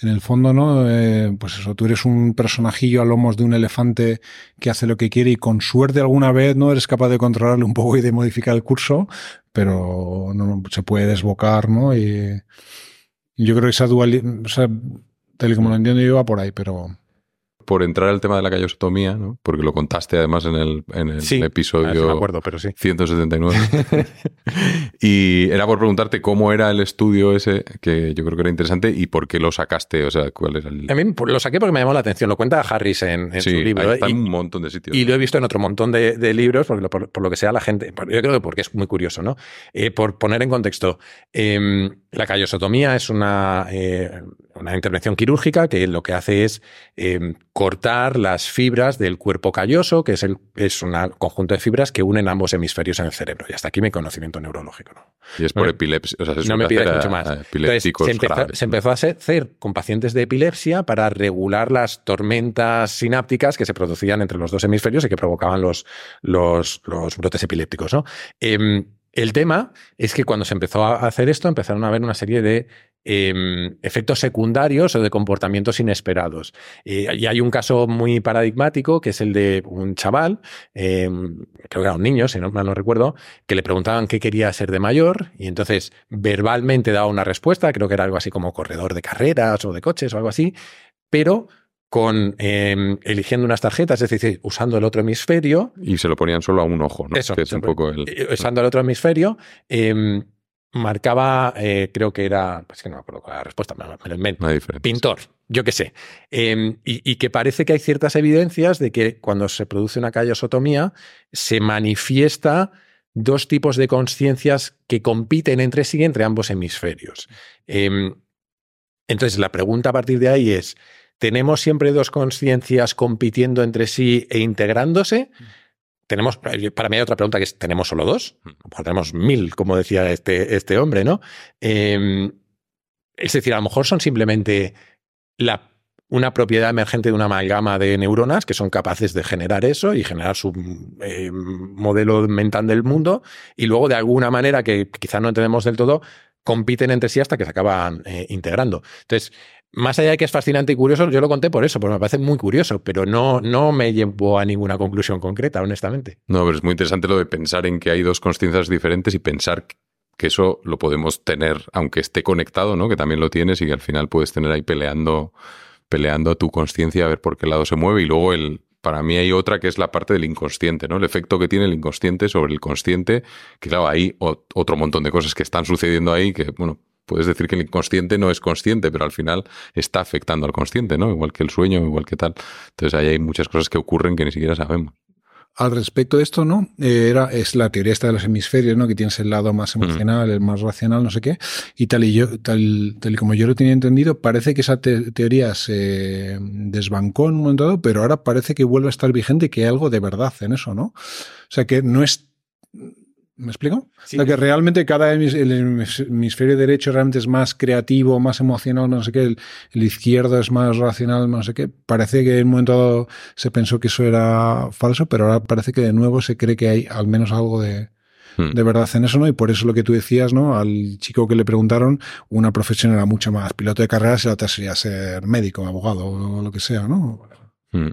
Speaker 2: En el fondo, ¿no? Eh, pues eso, tú eres un personajillo a lomos de un elefante que hace lo que quiere y con suerte alguna vez no eres capaz de controlarle un poco y de modificar el curso, pero no, se puede desbocar, ¿no? Y, yo creo que esa dualidad, o sea, tal y como lo entiendo yo, va por ahí, pero
Speaker 1: por entrar al tema de la callosotomía, ¿no? porque lo contaste además en el, en el episodio
Speaker 3: acuerdo, pero sí.
Speaker 1: 179. *laughs* y era por preguntarte cómo era el estudio ese, que yo creo que era interesante, y por qué lo sacaste, o sea, cuál era el...
Speaker 3: A mí lo saqué porque me llamó la atención, lo cuenta Harris en, su libro.
Speaker 1: Está en un montón de sitios.
Speaker 3: Y lo he visto en otro montón de, libros, porque por, lo que sea la gente, yo creo que porque es muy curioso, ¿no? Eh, por poner en contexto, em, la callosotomía es una, eh, una intervención quirúrgica que lo que hace es em, cortar las fibras del cuerpo calloso, que es, el, es un conjunto de fibras que unen ambos hemisferios en el cerebro. Y hasta aquí mi conocimiento neurológico. ¿no?
Speaker 1: Y es por epilepsia.
Speaker 3: no me pides mucho más. Entonces, se, empezó, a hacer con pacientes de epilepsia para regular las tormentas sinápticas que se producían entre los dos hemisferios y que provocaban los, los, los brotes epilépticos. ¿no? Em, el tema es que cuando se empezó a hacer esto, empezaron a haber una serie de Em, efectos secundarios o de comportamientos inesperados. Eh, y hay un caso muy paradigmático que es el de un chaval, em, creo que era un niño, si no mal no recuerdo, que le preguntaban qué quería ser de mayor y entonces verbalmente daba una respuesta, creo que era algo así como corredor de carreras o de coches o algo así, pero con em, eligiendo unas tarjetas, es decir, usando el otro hemisferio.
Speaker 1: Y se lo ponían solo a un ojo, ¿no?
Speaker 3: Eso, que es un poco el... Eh, usando el otro hemisferio, marcaba, eh, creo que era, pues que no me acuerdo cuál la respuesta, me, lo invento. Pintor, yo qué sé. Em, y, que parece que hay ciertas evidencias de que cuando se produce una callosotomía se manifiesta dos tipos de conciencias que compiten entre sí entre ambos hemisferios. Em, entonces, la pregunta a partir de ahí es, ¿tenemos siempre dos conciencias compitiendo entre sí e integrándose? Mm tenemos, para mí hay otra pregunta que es, ¿tenemos solo dos? O tenemos mil, como decía este, este hombre, ¿no? Em, es decir, a lo mejor son simplemente la, una propiedad emergente de una amalgama de neuronas que son capaces de generar eso y generar su em, modelo mental del mundo y luego de alguna manera que quizás no entendemos del todo, compiten entre sí hasta que se acaban eh, integrando. Entonces, más allá de que es fascinante y curioso, yo lo conté por eso, porque me parece muy curioso, pero no, no me llevo a ninguna conclusión concreta, honestamente.
Speaker 1: No, pero es muy interesante lo de pensar en que hay dos conciencias diferentes y pensar que eso lo podemos tener, aunque esté conectado, ¿no? Que también lo tienes y que al final puedes tener ahí peleando, peleando tu conciencia a ver por qué lado se mueve. Y luego el, para mí hay otra que es la parte del inconsciente, ¿no? El efecto que tiene el inconsciente sobre el consciente, que claro, hay otro montón de cosas que están sucediendo ahí que, bueno, puedes decir que el inconsciente no es consciente, pero al final está afectando al consciente, ¿no? Igual que el sueño, igual que tal. Entonces ahí hay muchas cosas que ocurren que ni siquiera sabemos.
Speaker 2: Al respecto de esto, ¿no? Eh, era, es la teoría esta de los hemisferios, ¿no? Que tienes el lado más emocional, el más racional, no sé qué. Y tal y yo, tal, tal y como yo lo tenía entendido, parece que esa teoría se desbancó en un momento dado, pero ahora parece que vuelve a estar vigente y que hay algo de verdad en eso, ¿no? O sea que no es ¿Me explico? que realmente cada hemisferio derecho realmente es más creativo, más emocional, no sé qué, el, izquierdo es más racional, no sé qué. Parece que en un momento dado se pensó que eso era falso, pero ahora parece que de nuevo se cree que hay al menos algo de, hmm. de verdad en eso, ¿no? Y por eso lo que tú decías, ¿no? Al chico que le preguntaron, una profesión era mucho más piloto de carreras y la otra sería ser médico, abogado o lo que sea, ¿no?
Speaker 1: Hmm.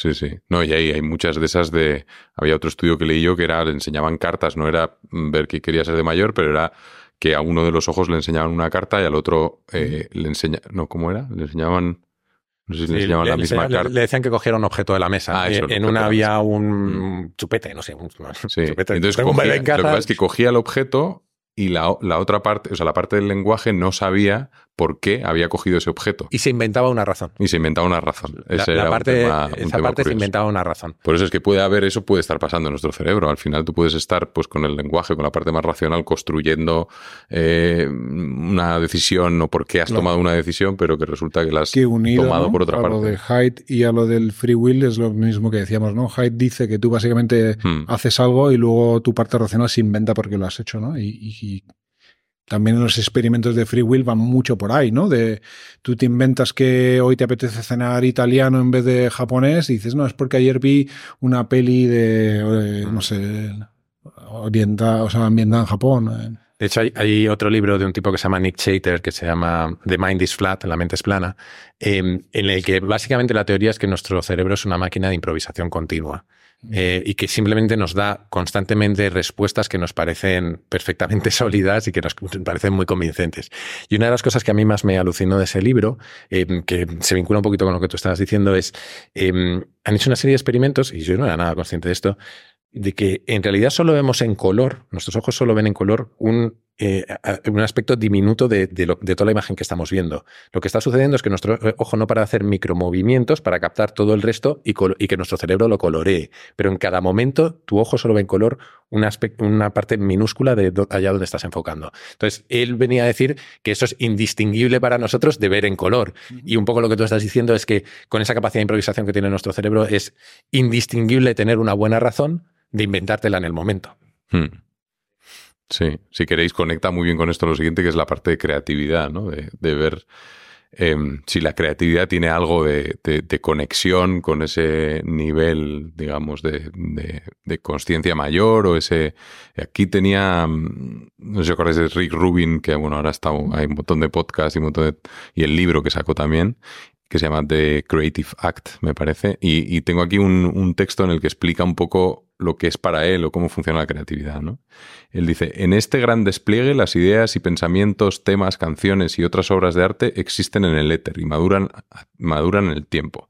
Speaker 1: Sí, sí. No, y hay, hay muchas de esas de. Había otro estudio que leí yo que era, le enseñaban cartas, no era ver que quería ser de mayor, pero era que a uno de los ojos le enseñaban una carta y al otro eh, le enseñaban. No, ¿cómo era? Le enseñaban. No sé si le enseñaban la misma carta.
Speaker 3: Le decían que cogiera un objeto de la mesa. Ah, en una había un mm. chupete, no sé. Un,
Speaker 1: sí. Entonces, cogía, lo que pasa es que cogía el objeto y la, la, otra parte, o sea, la parte del lenguaje no sabía por qué había cogido ese objeto.
Speaker 3: Y se inventaba una razón.
Speaker 1: Y se inventaba una razón.
Speaker 3: La, parte, esa parte se inventaba una razón.
Speaker 1: Por eso es que puede haber, eso puede estar pasando en nuestro cerebro. Al final tú puedes estar pues con el lenguaje, con la parte más racional, construyendo eh, una decisión o por qué has tomado una decisión, pero que resulta que la has tomado por otra
Speaker 2: a
Speaker 1: parte.
Speaker 2: lo de Hyde y a lo del free will es lo mismo que decíamos, ¿no? Hyde dice que tú básicamente hmm. haces algo y luego tu parte racional se inventa porque lo has hecho, ¿no? y también los experimentos de free will van mucho por ahí, ¿no? De tú te inventas que hoy te apetece cenar italiano en vez de japonés y dices, no, es porque ayer vi una peli de, no sé, orientada, o sea, ambientada en Japón. Eh.
Speaker 3: De hecho, hay, otro libro de un tipo que se llama Nick Chater, que se llama The Mind is Flat, la mente es plana, em, en el que básicamente la teoría es que nuestro cerebro es una máquina de improvisación continua. Eh, y que simplemente nos da constantemente respuestas que nos parecen perfectamente *laughs* sólidas y que nos parecen muy convincentes. Y una de las cosas que a mí más me alucinó de ese libro, eh, que se vincula un poquito con lo que tú estabas diciendo, es, eh, han hecho una serie de experimentos, y yo no era nada consciente de esto, de que en realidad solo vemos en color, nuestros ojos solo ven en color un, eh, un aspecto diminuto de, toda la imagen que estamos viendo. Lo que está sucediendo es que nuestro eh, ojo no para de hacer micromovimientos para captar todo el resto y, que nuestro cerebro lo coloree. Pero en cada momento tu ojo solo ve en color un aspecto, una parte minúscula de allá donde estás enfocando. Entonces, él venía a decir que eso es indistinguible para nosotros de ver en color. Y un poco lo que tú estás diciendo es que con esa capacidad de improvisación que tiene nuestro cerebro es indistinguible tener una buena razón de inventártela en el momento. Hmm.
Speaker 1: Sí, si queréis, conecta muy bien con esto lo siguiente, que es la parte de creatividad, ¿no? De, ver em, si la creatividad tiene algo de, conexión con ese nivel, digamos, de, de conciencia mayor o ese... Aquí tenía, mm, no sé si acordáis de Rick Rubin, que bueno, ahora está, hay un montón de podcasts y, un montón de, y el libro que sacó también, que se llama The Creative Act, me parece. Y, tengo aquí un, texto en el que explica un poco lo que es para él o cómo funciona la creatividad. ¿no? Él dice, en este gran despliegue las ideas y pensamientos, temas, canciones y otras obras de arte existen en el éter y maduran, maduran en el tiempo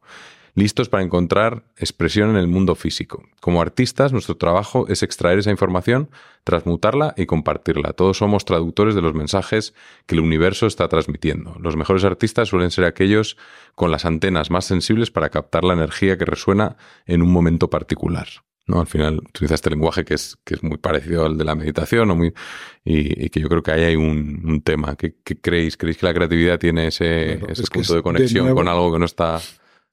Speaker 1: listos para encontrar expresión en el mundo físico. Como artistas, nuestro trabajo es extraer esa información, transmutarla y compartirla. Todos somos traductores de los mensajes que el universo está transmitiendo. Los mejores artistas suelen ser aquellos con las antenas más sensibles para captar la energía que resuena en un momento particular. ¿No? Al final utiliza este lenguaje que es, que es muy parecido al de la meditación o muy, y, que yo creo que ahí hay un, tema. ¿Qué, creéis? ¿Creéis que la creatividad tiene ese, ese punto de conexión con algo que no está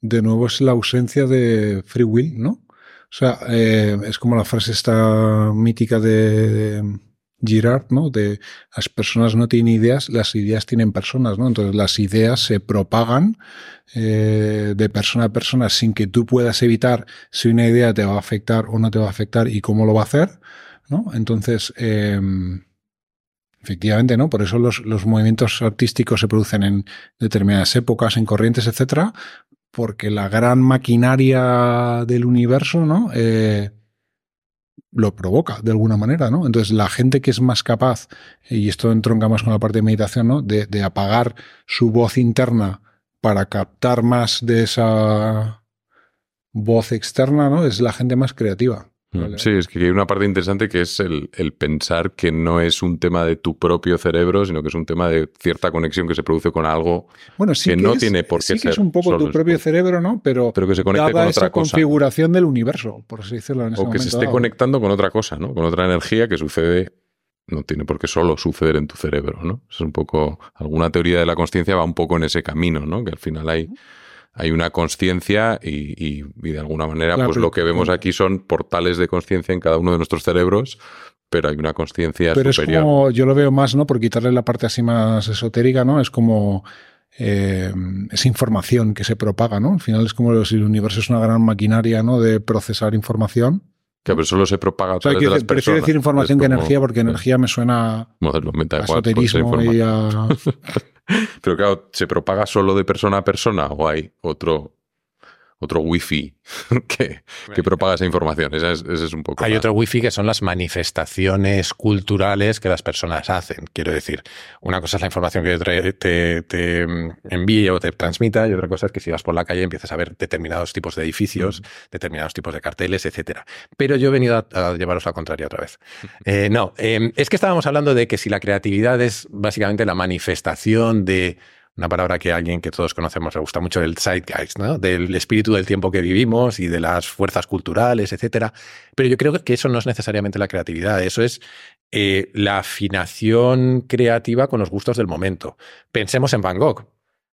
Speaker 2: de nuevo es la ausencia de free will, ¿no? O sea, eh, es como la frase esta mítica de, Girard, ¿no? De las personas no tienen ideas, las ideas tienen personas, ¿no? Entonces las ideas se propagan eh, de persona a persona sin que tú puedas evitar si una idea te va a afectar o no te va a afectar y cómo lo va a hacer, ¿no? Entonces, em, efectivamente, ¿no? Por eso los, los, movimientos artísticos se producen en determinadas épocas, en corrientes, etcétera, porque la gran maquinaria del universo, ¿no? Eh, lo provoca de alguna manera, ¿no? Entonces, la gente que es más capaz, y esto entronca más con la parte de meditación, ¿no? De, de apagar su voz interna para captar más de esa voz externa, ¿no? Es la gente más creativa.
Speaker 1: Mm, sí, es que hay una parte interesante que es el, pensar que no es un tema de tu propio cerebro, sino que es un tema de cierta conexión que se produce con algo
Speaker 2: bueno, sí que, no tiene por qué sí que es un poco tu propio cerebro, ¿no? Pero,
Speaker 1: Pero que se conecte con otra cosa.
Speaker 2: configuración del universo, por así decirlo. En
Speaker 1: ese o que se esté conectando con otra cosa, ¿no? Con otra energía que sucede no tiene por qué solo suceder en tu cerebro, ¿no? Es un poco, alguna teoría de la conciencia va un poco en ese camino, ¿no? Que al final hay hay una conciencia y, de alguna manera pues lo que vemos aquí son portales de conciencia en cada uno de nuestros cerebros, pero hay una conciencia superior. Pero es
Speaker 2: como, yo lo veo más, ¿no? Por quitarle la parte así más esotérica, ¿no? Es como eh, esa información que se propaga, ¿no? Al final es como si el universo es una gran maquinaria, ¿no? De procesar información
Speaker 1: Que pero solo se propaga a
Speaker 2: O sea,
Speaker 1: de las
Speaker 2: prefiero
Speaker 1: personas.
Speaker 2: decir información que energía, porque energía me suena *laughs* a
Speaker 1: ser
Speaker 2: esoterismo y a... *laughs*
Speaker 1: Pero claro, ¿se propaga solo de persona a persona o hay otro, otro wifi *laughs* que, que propaga esa información? Esa es, ese es un poco.
Speaker 3: Hay otro wifi que son las manifestaciones culturales que las personas hacen. Quiero decir, una cosa es la información que te, te, mm, envíe o te transmita y otra cosa es que si vas por la calle empiezas a ver determinados tipos de edificios, determinados tipos de carteles, etcétera. Pero yo he venido a, a llevaros la contraria otra vez. Eh, no, eh, es que estábamos hablando de que si la creatividad es básicamente la manifestación de una palabra que a alguien que todos conocemos le gusta mucho, el zeitgeist, ¿no? Del espíritu del tiempo que vivimos y de las fuerzas culturales, etcétera. Pero yo creo que eso no es necesariamente la creatividad, eso es eh, la afinación creativa con los gustos del momento. Pensemos en Van Gogh.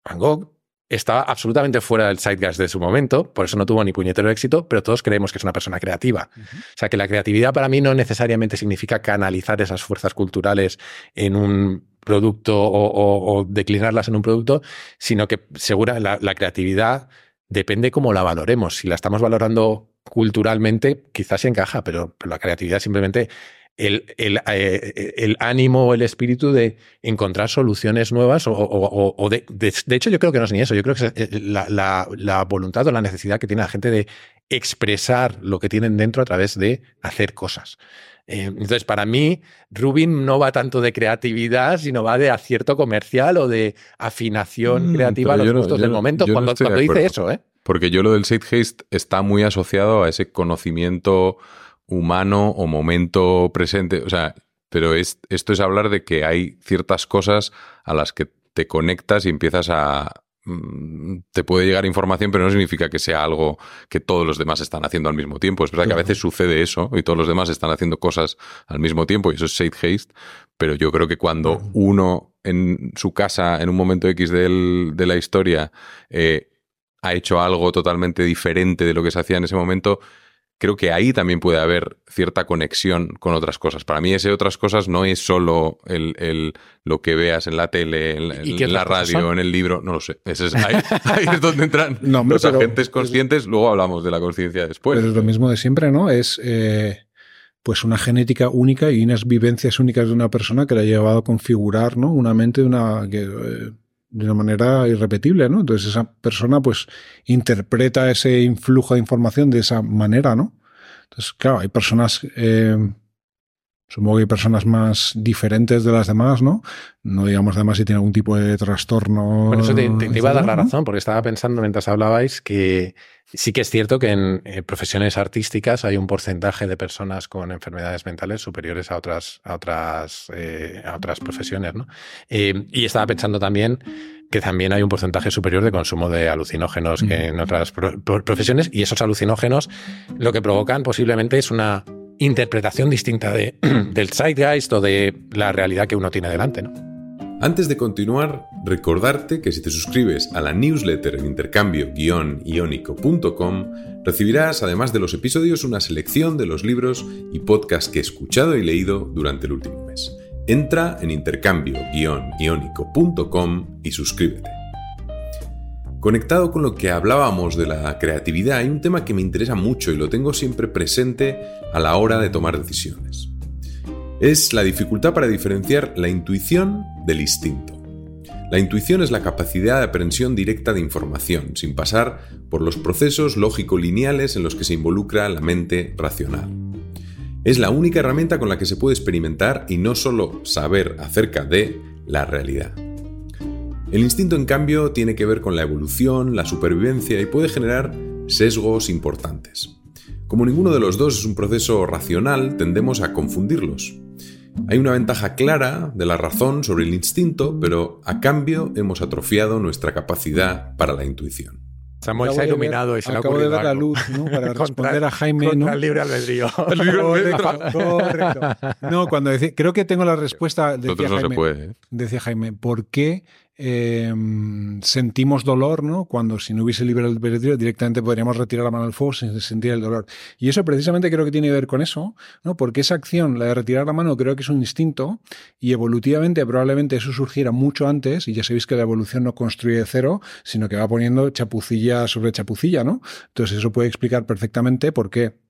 Speaker 3: Van Gogh estaba absolutamente fuera del zeitgeist de su momento, por eso no tuvo ni puñetero éxito, pero todos creemos que es una persona creativa. O sea, que la creatividad para mí no necesariamente significa canalizar esas fuerzas culturales en un producto o, o- declinarlas en un producto, sino que segura la, creatividad depende cómo la valoremos. Si la estamos valorando culturalmente, quizás se encaja, pero, la creatividad simplemente el, eh, el ánimo o el espíritu de encontrar soluciones nuevas o, o- de, de hecho yo creo que no es ni eso, yo creo que es eh, la, la- la voluntad o la necesidad que tiene la gente de expresar lo que tienen dentro a través de hacer cosas. Eh, entonces, para mí, Rubin no va tanto de creatividad, sino va de acierto comercial o de afinación
Speaker 1: Mm,
Speaker 3: creativa a los
Speaker 1: no-
Speaker 3: gustos del
Speaker 1: no-
Speaker 3: momento.
Speaker 1: no
Speaker 3: cuando cuando dice eso, ¿eh?
Speaker 1: Porque yo lo del zeitgeist está muy asociado a ese conocimiento humano o momento presente. O sea, pero es, esto es hablar de que hay ciertas cosas a las que te conectas y empiezas a. mm, Te puede llegar información, pero no significa que sea algo que todos los demás están haciendo al mismo tiempo. Es verdad que a veces sucede eso y todos los demás están haciendo cosas al mismo tiempo y eso es zeitgeist. Pero yo creo que cuando
Speaker 2: Claro.
Speaker 1: uno en su casa, en un momento X del- de la historia, eh, ha hecho algo totalmente diferente de lo que se hacía en ese momento, creo que ahí también puede haber cierta conexión con otras cosas. Para mí ese otras cosas no es solo el, el- lo que veas en la tele, en,
Speaker 3: ¿Y
Speaker 1: en
Speaker 3: qué
Speaker 1: la radio,
Speaker 3: son?
Speaker 1: en el libro, no lo sé. Ese es, ahí, *laughs* ahí es donde entran
Speaker 2: No, hombre,
Speaker 1: los agentes conscientes, luego hablamos de la conciencia después.
Speaker 2: Pero es lo mismo de siempre, ¿no? Es eh, pues una genética única y unas vivencias únicas de una persona que le ha llevado a configurar, ¿no? Una mente de una, que, eh, de una manera irrepetible, ¿no? Entonces esa persona pues interpreta ese influjo de información de esa manera, ¿no? Entonces, claro, hay personas, eh, supongo que hay personas más diferentes de las demás, ¿no? No digamos además si tiene algún tipo de trastorno.
Speaker 3: Por eso te, te- te iba a dar la razón, porque estaba pensando mientras hablabais que sí que es cierto que en eh, profesiones artísticas hay un porcentaje de personas con enfermedades mentales superiores a otras, a otras, eh, a otras profesiones, ¿no? Eh, y estaba pensando también que también hay un porcentaje superior de consumo de alucinógenos que en otras pro- pro- profesiones, y esos alucinógenos lo que provocan posiblemente es una interpretación distinta de, *clears throat* del zeitgeist o de la realidad que uno tiene delante, ¿no?
Speaker 1: Antes de continuar, recordarte que si te suscribes a la newsletter en intercambio-iónico.com, recibirás, además de los episodios, una selección de los libros y podcasts que he escuchado y leído durante el último mes. Entra en intercambio-iónico.com y suscríbete. Conectado con lo que hablábamos de la creatividad, hay un tema que me interesa mucho y lo tengo siempre presente a la hora de tomar decisiones. Es la dificultad para diferenciar la intuición del instinto. La intuición es la capacidad de aprehensión directa de información, sin pasar por los procesos lógico-lineales en los que se involucra la mente racional. Es la única herramienta con la que se puede experimentar y no solo saber acerca de la realidad. El instinto, en cambio, tiene que ver con la evolución, la supervivencia y puede generar sesgos importantes. Como ninguno de los dos es un proceso racional, tendemos a confundirlos. Hay una ventaja clara de la razón sobre el instinto, pero a cambio hemos atrofiado nuestra capacidad para la intuición.
Speaker 3: Samuel
Speaker 2: Acabo
Speaker 3: se ha
Speaker 2: ver-
Speaker 3: iluminado y se le ha
Speaker 2: acabo de ver la
Speaker 3: algo.
Speaker 2: luz, ¿no? Para *laughs*
Speaker 3: Contra-
Speaker 2: responder a Jaime, ¿no?
Speaker 3: el libre albedrío. *laughs*
Speaker 2: Correcto, correcto. *laughs* No, cuando decía, creo que tengo la respuesta, decía
Speaker 1: Nosotros no se
Speaker 2: Jaime,
Speaker 1: puede. ¿eh?
Speaker 2: decía Jaime, ¿por qué eh, sentimos dolor, ¿no? Cuando si no hubiese libre albedrío directamente podríamos retirar la mano del fuego sin sentir el dolor. Y eso precisamente creo que tiene que ver con eso, ¿no? Porque esa acción, la de retirar la mano, creo que es un instinto y evolutivamente probablemente eso surgiera mucho antes y ya sabéis que la evolución no construye de cero, sino que va poniendo chapucilla sobre chapucilla, ¿no? Entonces eso puede explicar perfectamente por qué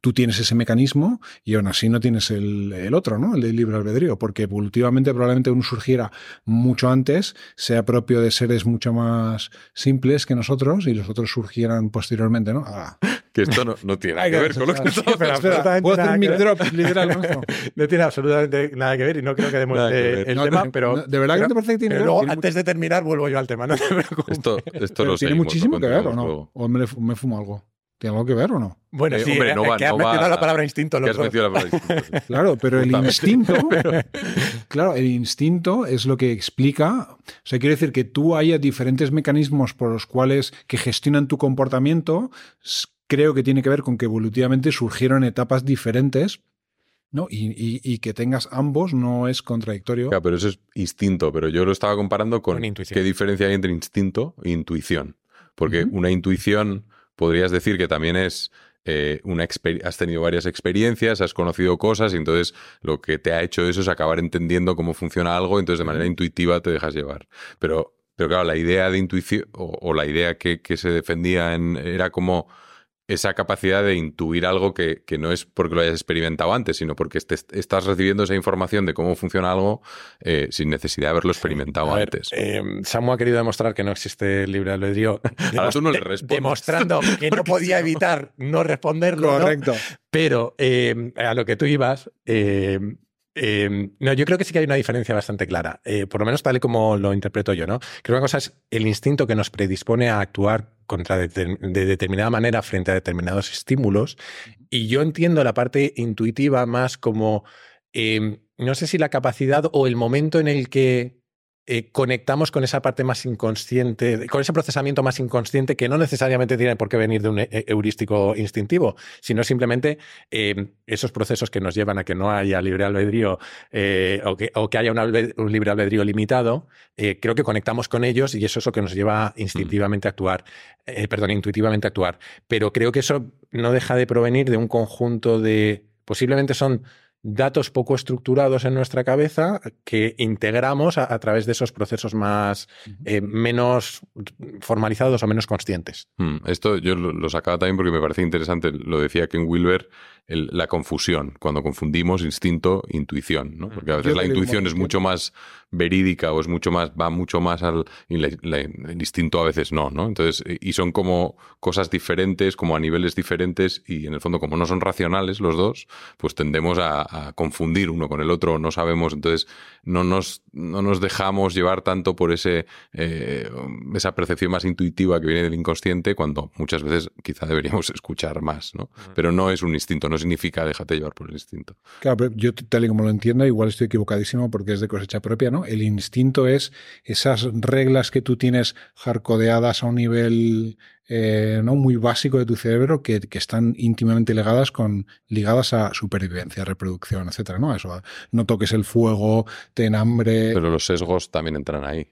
Speaker 2: tú tienes ese mecanismo y aún así no tienes el, el, otro, ¿no? El del libre albedrío, porque evolutivamente probablemente uno surgiera mucho antes, sea propio de seres mucho más simples que nosotros y los otros surgieran posteriormente, ¿no? Ah. *laughs*
Speaker 1: Que esto no, no tiene nada que ver con lo que estamos
Speaker 2: Puedo hacer drop literal, ¿no? *laughs*
Speaker 3: no tiene absolutamente nada que ver y no creo que demuestre el
Speaker 2: No,
Speaker 3: tema,
Speaker 2: no,
Speaker 3: pero...
Speaker 2: no, de verdad que no te parece que tiene
Speaker 3: pero
Speaker 2: que
Speaker 3: luego,
Speaker 2: Tiene
Speaker 3: antes de terminar, vuelvo yo al tema, no te preocupes.
Speaker 1: Esto, esto
Speaker 2: Pero
Speaker 1: lo
Speaker 2: tiene
Speaker 1: seguimos,
Speaker 2: muchísimo que ver, ¿o no?
Speaker 1: luego.
Speaker 2: ¿O me, me fumo algo? ¿Tiene algo que ver o no?
Speaker 3: Bueno,
Speaker 1: Eh,
Speaker 3: sí,
Speaker 1: hombre, no va-
Speaker 3: que
Speaker 1: no
Speaker 3: has mencionado
Speaker 1: va-
Speaker 3: la palabra instinto.
Speaker 1: Que has metido la palabra instinto.
Speaker 2: Claro, pero el instinto, *laughs* claro, el instinto es lo que explica, o sea, quiere decir que tú hayas diferentes mecanismos por los cuales que gestionan tu comportamiento, creo que tiene que ver con que evolutivamente surgieron etapas diferentes, ¿no? Y, y- y que tengas ambos no es contradictorio.
Speaker 1: Claro, pero eso es instinto, pero yo lo estaba comparando con, qué diferencia hay entre instinto e intuición. Porque una intuición podrías decir que también es eh, una has tenido varias experiencias, has conocido cosas y entonces lo que te ha hecho eso es acabar entendiendo cómo funciona algo, entonces de manera intuitiva te dejas llevar. Pero, pero claro, la idea de intuición o, o la idea que, que se defendía en, era como esa capacidad de intuir algo que, que no es porque lo hayas experimentado antes, sino porque estés- estás recibiendo esa información de cómo funciona algo eh, sin necesidad de haberlo experimentado
Speaker 3: ver,
Speaker 1: antes.
Speaker 3: eh, Samu ha querido demostrar que no existe el libre albedrío. *laughs*
Speaker 1: Ahora tú no le
Speaker 3: de-
Speaker 1: respondes.
Speaker 3: Demostrando que no *laughs* podía evitar no responderlo. ¿no?
Speaker 2: Correcto.
Speaker 3: Pero eh, a lo que tú ibas, eh, eh, no, yo creo que sí que hay una diferencia bastante clara, eh, por lo menos tal y como lo interpreto yo, ¿no? Creo que una cosa es el instinto que nos predispone a actuar contra de determinada manera frente a determinados estímulos, y yo entiendo la parte intuitiva más como, eh, no sé si la capacidad o el momento en el que eh, conectamos con esa parte más inconsciente, con ese procesamiento más inconsciente que no necesariamente tiene por qué venir de un e- heurístico instintivo, sino simplemente eh, esos procesos que nos llevan a que no haya libre albedrío eh, o, que, o que haya un, un libre albedrío limitado, creo que conectamos con ellos y eso es lo que nos lleva instintivamente a actuar, eh, perdón, intuitivamente a actuar. Pero creo que eso no deja de provenir de un conjunto de, posiblemente son datos poco estructurados en nuestra cabeza que integramos a, a través de esos procesos más eh, menos formalizados o menos conscientes.
Speaker 1: Hmm, Esto yo lo, lo sacaba también porque me parece interesante, lo decía Ken Wilber, el- la confusión, cuando confundimos instinto e intuición, ¿no? Porque a veces
Speaker 2: Yo
Speaker 1: la intuición es mucho más verídica o es mucho más, va mucho más al y la- la- el instinto a veces no, ¿no? Entonces, y son como cosas diferentes, como a niveles diferentes, y en el fondo, como no son racionales los dos, pues tendemos a, a confundir uno con el otro, no sabemos, entonces no nos, no nos dejamos llevar tanto por ese eh, esa percepción más intuitiva que viene del inconsciente, cuando muchas veces quizá deberíamos *laughs* escuchar más, ¿no? Pero no es un instinto, no significa déjate llevar por el instinto.
Speaker 2: Claro, pero yo tal y como lo entiendo, igual estoy equivocadísimo porque es de cosecha propia, ¿no? El instinto es esas reglas que tú tienes hardcodeadas a un nivel eh, ¿no? muy básico de tu cerebro que, que están íntimamente ligadas con ligadas a supervivencia, reproducción, etcétera, ¿no? Eso, no toques el fuego, ten hambre.
Speaker 1: Pero los sesgos también entran ahí.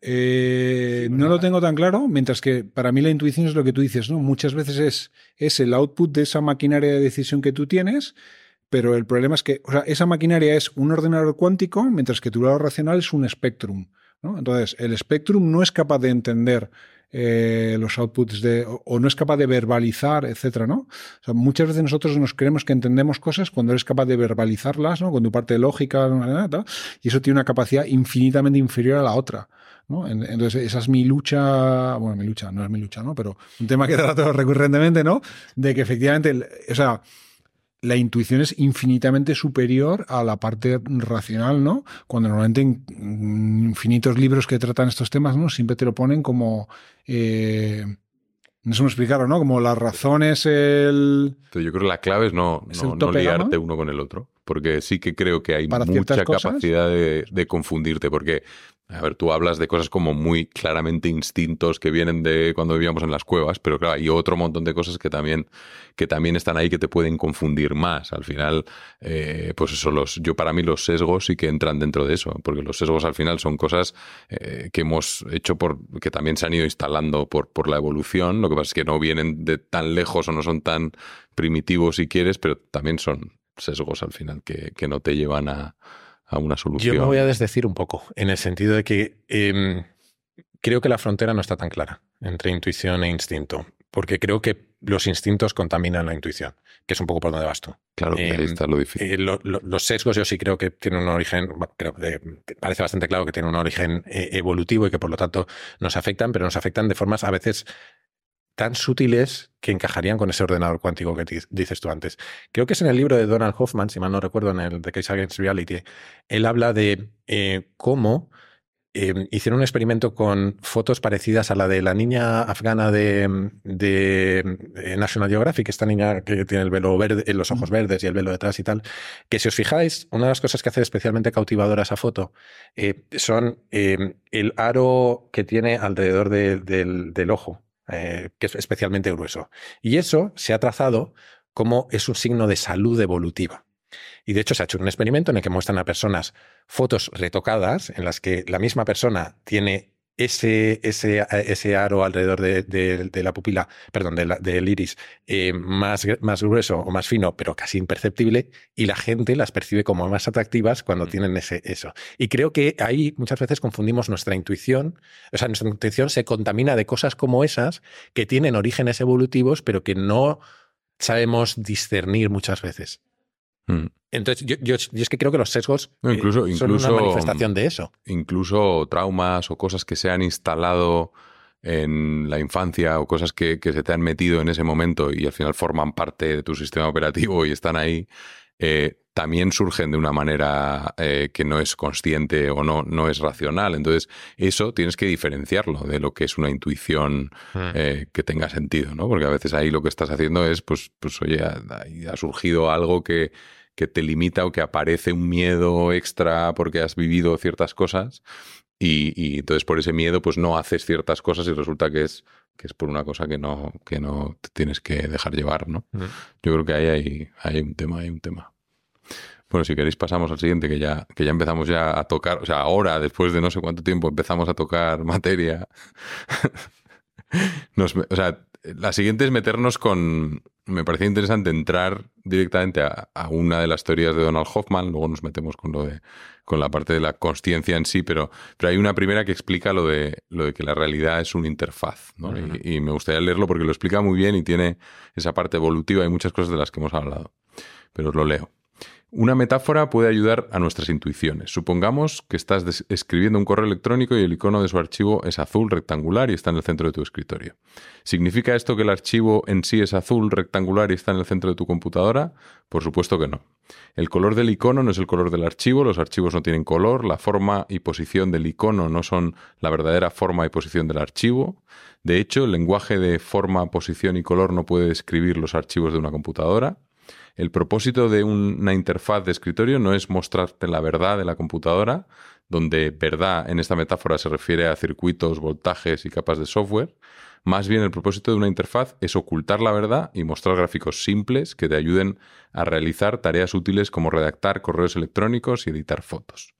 Speaker 2: Eh, no lo tengo tan claro, mientras que para mí la intuición es lo que tú dices, ¿no? Muchas veces es, es el output de esa maquinaria de decisión que tú tienes, pero el problema es que o sea, esa maquinaria es un ordenador cuántico, mientras que tu lado racional es un spectrum. ¿no? Entonces, el spectrum no es capaz de entender eh, los outputs de, o, no es capaz de verbalizar, etcétera, ¿no? O sea, muchas veces nosotros nos creemos que entendemos cosas cuando eres capaz de verbalizarlas, ¿no? Con tu parte lógica, y eso tiene una capacidad infinitamente inferior a la otra. ¿no? Entonces, esa es mi lucha, bueno, mi lucha, no es mi lucha, ¿no? Pero un tema que *laughs* trato recurrentemente, ¿no? De que efectivamente, o sea, la intuición es infinitamente superior a la parte racional, ¿no? Cuando normalmente en infinitos libros que tratan estos temas, ¿no? Siempre te lo ponen como... Eh, no sé cómo explicarlo, ¿no? Como la razón es el...
Speaker 1: Pero yo creo que la clave es no,
Speaker 2: ¿Es
Speaker 1: no, no liarte uno con el otro. Porque sí que creo que hay mucha
Speaker 2: cosas?
Speaker 1: capacidad de, de, confundirte. Porque, a ver, tú hablas de cosas como muy claramente instintos que vienen de cuando vivíamos en las cuevas, pero claro, hay otro montón de cosas que también, que también están ahí que te pueden confundir más. Al final, eh, pues eso, los, yo para mí los sesgos sí que entran dentro de eso. Porque los sesgos al final son cosas eh, que hemos hecho por, que también se han ido instalando por, por la evolución. Lo que pasa es que no vienen de tan lejos o no son tan primitivos si quieres, pero también son sesgos al final que, que no te llevan a, a, una solución.
Speaker 3: Yo me voy a desdecir un poco, en el sentido de que eh, creo que la frontera no está tan clara entre intuición e instinto, porque creo que los instintos contaminan la intuición, que es un poco por donde vas tú.
Speaker 1: Claro, ahí
Speaker 3: Eh,
Speaker 1: está lo difícil.
Speaker 3: Eh, lo- lo- los sesgos yo sí creo que tienen un origen, creo parece bastante claro que tienen un origen eh, evolutivo y que por lo tanto nos afectan, pero nos afectan de formas a veces tan sutiles que encajarían con ese ordenador cuántico que di- dices tú antes. Creo que es en el libro de Donald Hoffman, si mal no recuerdo, en el The Case Against Reality, él habla de eh, cómo eh, hicieron un experimento con fotos parecidas a la de la niña afgana de, de, eh, National Geographic, esta niña que tiene el velo verde, los ojos verdes y el velo detrás y tal, que si os fijáis, una de las cosas que hace especialmente cautivadora esa foto eh, son el aro que tiene alrededor de- del, del ojo, eh, que es especialmente grueso. Y eso se ha trazado como es un signo de salud evolutiva. Y de hecho se ha hecho un experimento en el que muestran a personas fotos retocadas en las que la misma persona tiene ese, ese, ese aro alrededor de, de- de la pupila, perdón, de la- del iris, eh, más, más grueso o más fino, pero casi imperceptible, y la gente las percibe como más atractivas cuando tienen ese, eso. Y creo que ahí muchas veces confundimos nuestra intuición, o sea, nuestra intuición se contamina de cosas como esas que tienen orígenes evolutivos, pero que no sabemos discernir muchas veces.
Speaker 1: Mm.
Speaker 3: Entonces, yo, yo- yo es que creo que los sesgos
Speaker 1: No,
Speaker 3: eh, son
Speaker 1: incluso-
Speaker 3: una manifestación de eso.
Speaker 1: incluso traumas o cosas que se han instalado en la infancia o cosas que, que se te han metido en ese momento y al final forman parte de tu sistema operativo y están ahí, eh, también surgen de una manera eh, que no es consciente o no, no es racional. Entonces, eso tienes que diferenciarlo de lo que es una intuición eh, que tenga sentido, ¿no? Porque a veces ahí lo que estás haciendo es, pues, pues oye, ha, surgido algo que, que te limita o que aparece un miedo extra porque has vivido ciertas cosas y, y entonces por ese miedo pues no haces ciertas cosas y resulta que es que es por una cosa que no que no te tienes que dejar llevar, ¿no?
Speaker 3: Ujú.
Speaker 1: Yo creo que ahí hay, hay un tema, hay un tema. Bueno, si queréis pasamos al siguiente, que ya, que ya empezamos ya a tocar, o sea, ahora, después de no sé cuánto tiempo, empezamos a tocar *laughs* materia. Nos o sea, la siguiente es meternos con. Me parecía interesante entrar directamente a, a una de las teorías de Donald Hoffman, luego nos metemos con lo de con la parte de la conciencia en sí, pero, pero hay una primera que explica lo de, lo de que la realidad es una interfaz. ¿no? Y me gustaría leerlo porque lo explica muy bien y tiene esa parte evolutiva y muchas cosas de las que hemos hablado. Pero os lo leo. Una metáfora puede ayudar a nuestras intuiciones. Supongamos que estás escribiendo un correo electrónico y el icono de su archivo es azul rectangular y está en el centro de tu escritorio. ¿Significa esto que el archivo en sí es azul rectangular y está en el centro de tu computadora? Por supuesto que no. El color del icono no es el color del archivo, los archivos no tienen color, la forma y posición del icono no son la verdadera forma y posición del archivo. De hecho, el lenguaje de forma, posición y color no puede describir los archivos de una computadora. El propósito de un- una interfaz de escritorio no es mostrarte la verdad de la computadora, donde verdad en esta metáfora se refiere a circuitos, voltajes y capas de software. Más bien el propósito de una interfaz es ocultar la verdad y mostrar gráficos simples que te ayuden a realizar tareas útiles como redactar correos electrónicos y editar fotos.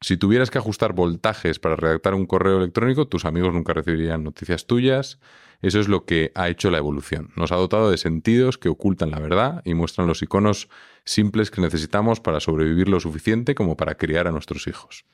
Speaker 1: Si tuvieras que ajustar voltajes para redactar un correo electrónico, tus amigos nunca recibirían noticias tuyas. Eso es lo que ha hecho la evolución. Nos ha dotado de sentidos que ocultan la verdad y muestran los iconos simples que necesitamos para sobrevivir lo suficiente como para criar a nuestros hijos.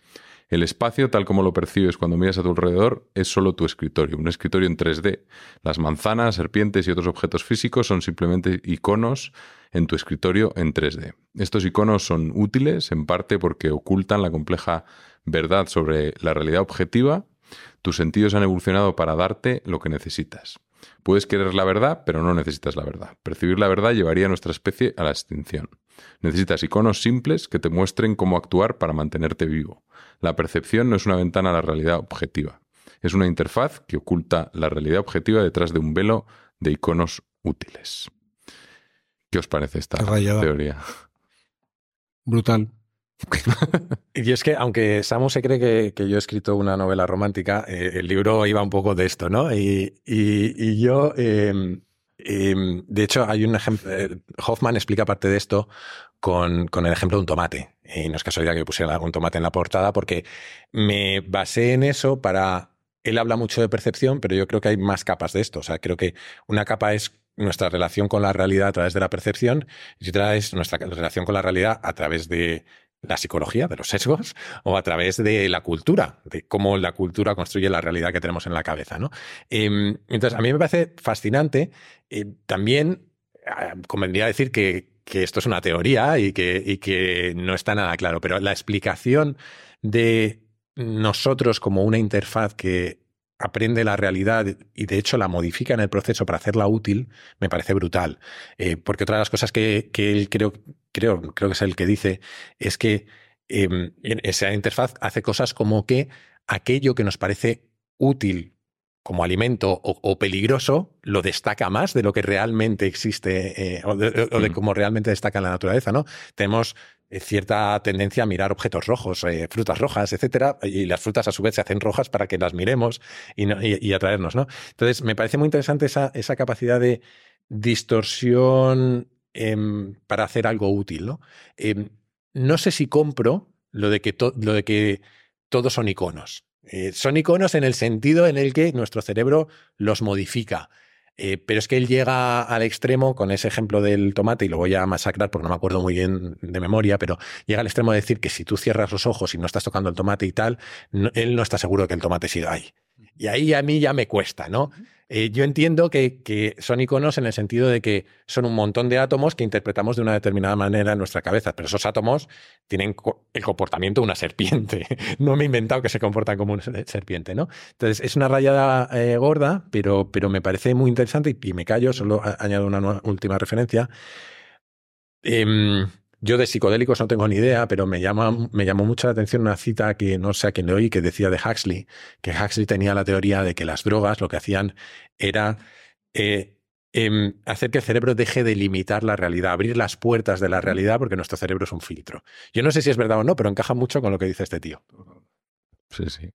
Speaker 1: El espacio, tal como lo percibes cuando miras a tu alrededor, es solo tu escritorio, un escritorio en 3D. Las manzanas, serpientes y otros objetos físicos son simplemente iconos en tu escritorio en 3D. Estos iconos son útiles en parte porque ocultan la compleja verdad sobre la realidad objetiva. Tus sentidos han evolucionado para darte lo que necesitas. Puedes querer la verdad, pero no necesitas la verdad. Percibir la verdad llevaría a nuestra especie a la extinción. Necesitas iconos simples que te muestren cómo actuar para mantenerte vivo. La percepción no es una ventana a la realidad objetiva. Es una interfaz que oculta la realidad objetiva detrás de un velo de iconos útiles. ¿Qué os parece esta
Speaker 2: rayada.
Speaker 1: teoría?
Speaker 2: Brutal. *laughs*
Speaker 3: Y es que, aunque Samu se cree que, que yo he escrito una novela romántica, eh, el libro iba un poco de esto, ¿no? Y, y- y yo, eh, eh, de hecho, hay un ejemplo, eh, Hoffman explica parte de esto con, con el ejemplo de un tomate. Y no es casualidad que pusiera un tomate en la portada, porque me basé en eso para... Él habla mucho de percepción, pero yo creo que hay más capas de esto. O sea, creo que una capa es nuestra relación con la realidad a través de la percepción y otra es nuestra relación con la realidad a través de la psicología, de los sesgos, *laughs* o a través de la cultura, de cómo la cultura construye la realidad que tenemos en la cabeza. ¿no? Em, entonces, a mí me parece fascinante. Eh, también ah, convendría decir que, esto es una teoría y que, y que no está nada claro, pero la explicación de nosotros como una interfaz que aprende la realidad y de hecho la modifica en el proceso para hacerla útil, me parece brutal. Eh, porque otra de las cosas que, él creo, creo, creo que es el que dice, es que em, esa interfaz hace cosas como que aquello que nos parece útil como alimento o, peligroso lo destaca más de lo que realmente existe eh, o de, o de mm. cómo realmente destaca en la naturaleza, ¿no? Tenemos cierta tendencia a mirar objetos rojos, eh, frutas rojas, etcétera, y las frutas a su vez se hacen rojas para que las miremos y, atraernos, ¿no? Entonces, me parece muy interesante esa, capacidad de distorsión em, para hacer algo útil, ¿no? Em, no sé si compro lo de que, lo de que todos son iconos. Eh, son iconos en el sentido en el que nuestro cerebro los modifica. Eh, pero es que él llega al extremo con ese ejemplo del tomate, y lo voy a masacrar porque no me acuerdo muy bien de memoria, pero llega al extremo de decir que si tú cierras los ojos y no estás tocando el tomate y tal, él no está seguro de que el tomate siga ahí. Y ahí a mí ya me cuesta, ¿no? Eh, yo entiendo que, son iconos en el sentido de que son un montón de átomos que interpretamos de una determinada manera en nuestra cabeza, pero esos átomos tienen el comportamiento de una serpiente. *laughs* no me he inventado que se comportan como una serpiente, ¿no? Entonces, es una rayada eh, gorda, pero, pero me parece muy interesante y, me callo, solo añado una última referencia. Em, yo de psicodélicos no tengo ni idea, pero me, llama, me llamó mucho la atención una cita que no sé a quién le oí, que decía de Huxley, que Huxley tenía la teoría de que las drogas lo que hacían era eh, em, hacer que el cerebro deje de limitar la realidad, abrir las puertas de la realidad, porque nuestro cerebro es un filtro. Yo no sé si es verdad o no, pero encaja mucho con lo que dice este tío.
Speaker 1: Sí, sí.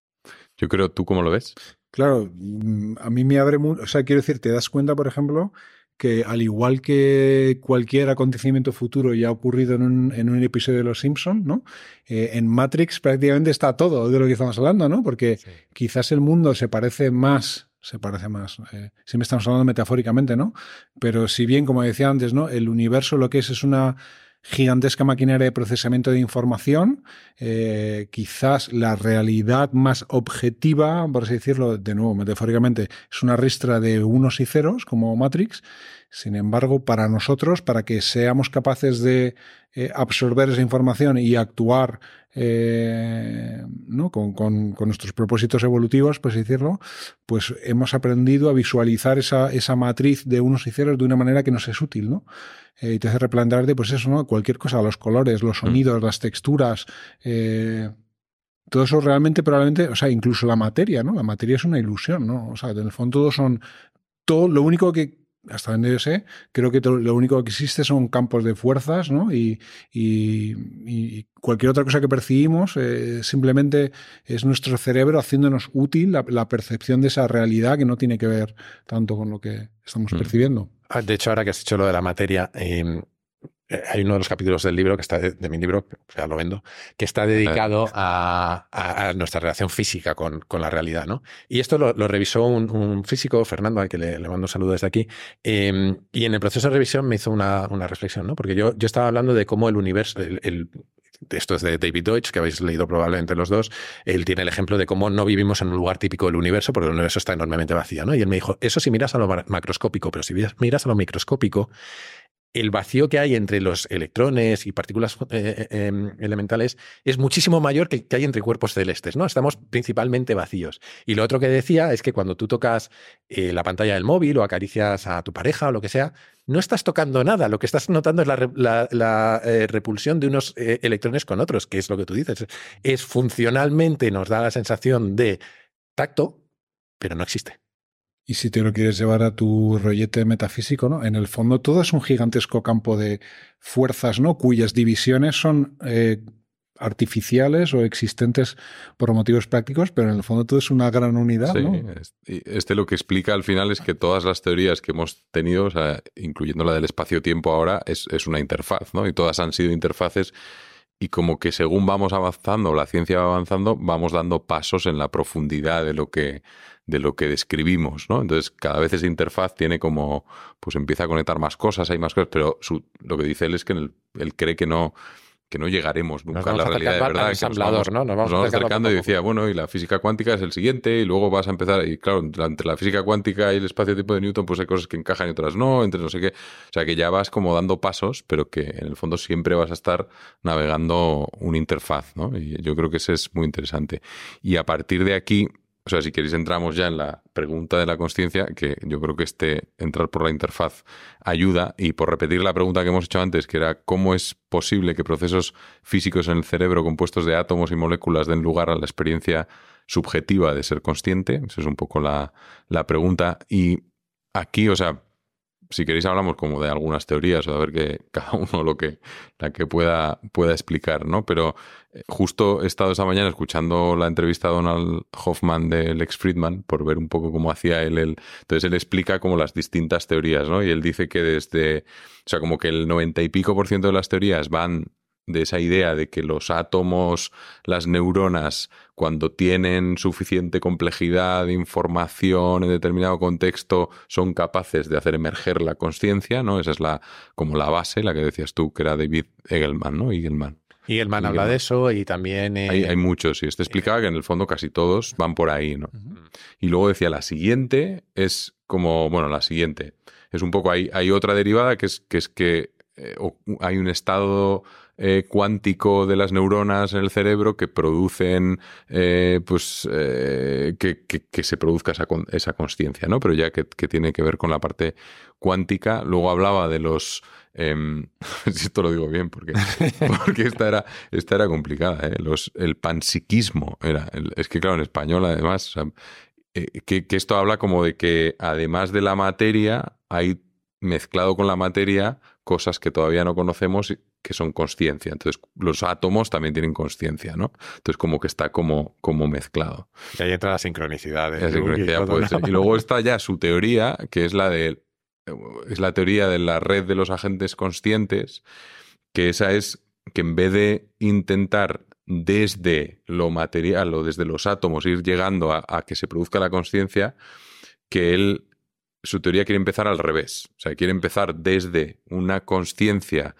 Speaker 1: Yo creo, ¿tú cómo lo ves?
Speaker 2: Claro, mm, a mí me abre mucho, o sea, quiero decir, te das cuenta, por ejemplo, que al igual que cualquier acontecimiento futuro ya ha ocurrido en un, en un episodio de Los Simpsons, ¿no? Eh, en Matrix prácticamente está todo de lo que estamos hablando, ¿no? Porque quizás el mundo se parece más, se parece más, eh, si me estamos hablando metafóricamente, ¿no? Pero si bien, como decía antes, ¿no? El universo lo que es es una gigantesca maquinaria de procesamiento de información, eh, quizás la realidad más objetiva, por así decirlo, de nuevo, metafóricamente, es una ristra de unos y ceros, como Matrix. Sin embargo, para nosotros, para que seamos capaces de eh, absorber esa información y actuar eh, ¿no? con, con, con, nuestros propósitos evolutivos, así decirlo, pues hemos aprendido a visualizar esa, esa matriz de unos y ceros de una manera que nos es útil, ¿no? Eh, y te hace replantearte, pues eso, ¿no? Cualquier cosa, los colores, los mm. sonidos, las texturas, todo eso realmente, probablemente, o sea, incluso la materia, ¿no? La materia es una ilusión, ¿no? O sea, en el fondo todos son, todo, lo único que, hasta donde yo sé, creo que lo único que existe son campos de fuerzas, ¿no? Y, y, cualquier otra cosa que percibimos eh, simplemente es nuestro cerebro haciéndonos útil la, percepción de esa realidad que no tiene que ver tanto con lo que estamos mm. percibiendo.
Speaker 3: Ah, de hecho, ahora que has dicho lo de la materia, em, eh, hay uno de los capítulos del libro que está de, mi libro, ya lo vendo, que está dedicado a, nuestra relación física con, la realidad, ¿no? Y esto lo, revisó un, físico, Fernando, al que le, mando un saludo desde aquí, em, y en el proceso de revisión me hizo una, reflexión, ¿no? Porque yo, yo estaba hablando de cómo el universo, el, esto es de David Deutsch, que habéis leído probablemente los dos, él tiene el ejemplo de cómo no vivimos en un lugar típico del universo, porque el universo está enormemente vacío, ¿no? Y él me dijo, eso si miras a lo macroscópico, pero si miras a lo microscópico, el vacío que hay entre los electrones y partículas eh, eh, em, elementales es muchísimo mayor que el que hay entre cuerpos celestes, ¿no? Estamos principalmente vacíos. Y lo otro que decía es que cuando tú tocas eh, la pantalla del móvil o acaricias a tu pareja o lo que sea, no estás tocando nada, lo que estás notando es la, repulsión de unos electrones con otros, que es lo que tú dices. Es funcionalmente, nos da la sensación de tacto, pero no existe.
Speaker 2: Y si te lo quieres llevar a tu rollete metafísico, ¿no? En el fondo todo es un gigantesco campo de fuerzas, ¿no? Cuyas divisiones son eh, artificiales o existentes por motivos prácticos, pero en el fondo todo es una gran unidad,
Speaker 1: sí, Este lo que explica al final es que todas las teorías que hemos tenido, incluyendo la del espacio-tiempo ahora, es, es una interfaz, ¿no? Y todas han sido interfaces y como que según vamos avanzando, la ciencia va avanzando, vamos dando pasos en la profundidad de lo que de lo que describimos, ¿no? Entonces, cada vez esa interfaz tiene como, pues empieza a conectar más cosas, hay más cosas, pero lo que dice él es que él, cree que no, que no llegaremos nunca a la realidad de verdad.
Speaker 3: ¿no?
Speaker 1: Nos vamos, acercando y decía, bueno, y la física cuántica es el siguiente, y luego vas a empezar, y claro, entre la física cuántica y el espacio-tiempo de Newton, pues hay cosas que encajan y otras no, entre no sé qué. O sea, que ya vas como dando pasos, pero que en el fondo siempre vas a estar navegando una interfaz, ¿no? Y yo creo que ese es muy interesante. Y a partir de aquí, o sea, si queréis entramos ya en la pregunta de la conciencia, que yo creo que este entrar por la interfaz ayuda. Y por repetir la pregunta que hemos hecho antes, que era cómo es posible que procesos físicos en el cerebro compuestos de átomos y moléculas den lugar a la experiencia subjetiva de ser consciente. Esa es un poco la, la pregunta. Y aquí, o sea, si queréis hablamos como de algunas teorías o de ver que *laughs* cada uno lo que la que pueda pueda explicar, ¿no? Pero eh, justo he estado esta mañana escuchando la entrevista a Donald Hoffman de Lex Friedman por ver un poco cómo hacía él, él. Entonces él explica como las distintas teorías, ¿no? Y él dice que desde, o sea, como que el noventa y pico por ciento de las teorías van de esa idea de que los átomos, las neuronas, cuando tienen suficiente complejidad de información en determinado contexto, son capaces de hacer emerger la conciencia, ¿no? Esa es la, como la base, la que decías tú, que era David Egelman, ¿no? Egelman.
Speaker 3: Egelman habla de eso y también...
Speaker 1: Eh, hay, muchos, y este explicaba que en el fondo casi todos van por ahí, ¿no? Y luego decía, la siguiente es como, bueno, la siguiente, es un poco, hay, hay otra derivada que es que, es que eh, hay un estado eh, cuántico de las neuronas en el cerebro que producen, eh, pues, eh, que, se produzca esa, esa conciencia, ¿no? Pero ya que, tiene que ver con la parte cuántica. Luego hablaba de los... Em, *laughs* si esto lo digo bien, porque, *laughs* porque esta, era, esta era complicada. Los, el panpsiquismo era... es que, claro, en español, además, que, que esto habla como de que además de la materia, hay mezclado con la materia cosas que todavía no conocemos que son conciencia. Entonces, los átomos también tienen conciencia, ¿no? Entonces, como que está como, como mezclado.
Speaker 3: Y ahí entra la sincronicidad.
Speaker 1: La sincronicidad puede ser. Y luego está ya su teoría, que es la de es la teoría de la red de los agentes conscientes, que esa es que en vez de intentar desde lo material o desde los átomos ir llegando a, a que se produzca la conciencia, que él, su teoría quiere empezar al revés. O sea, quiere empezar desde una conciencia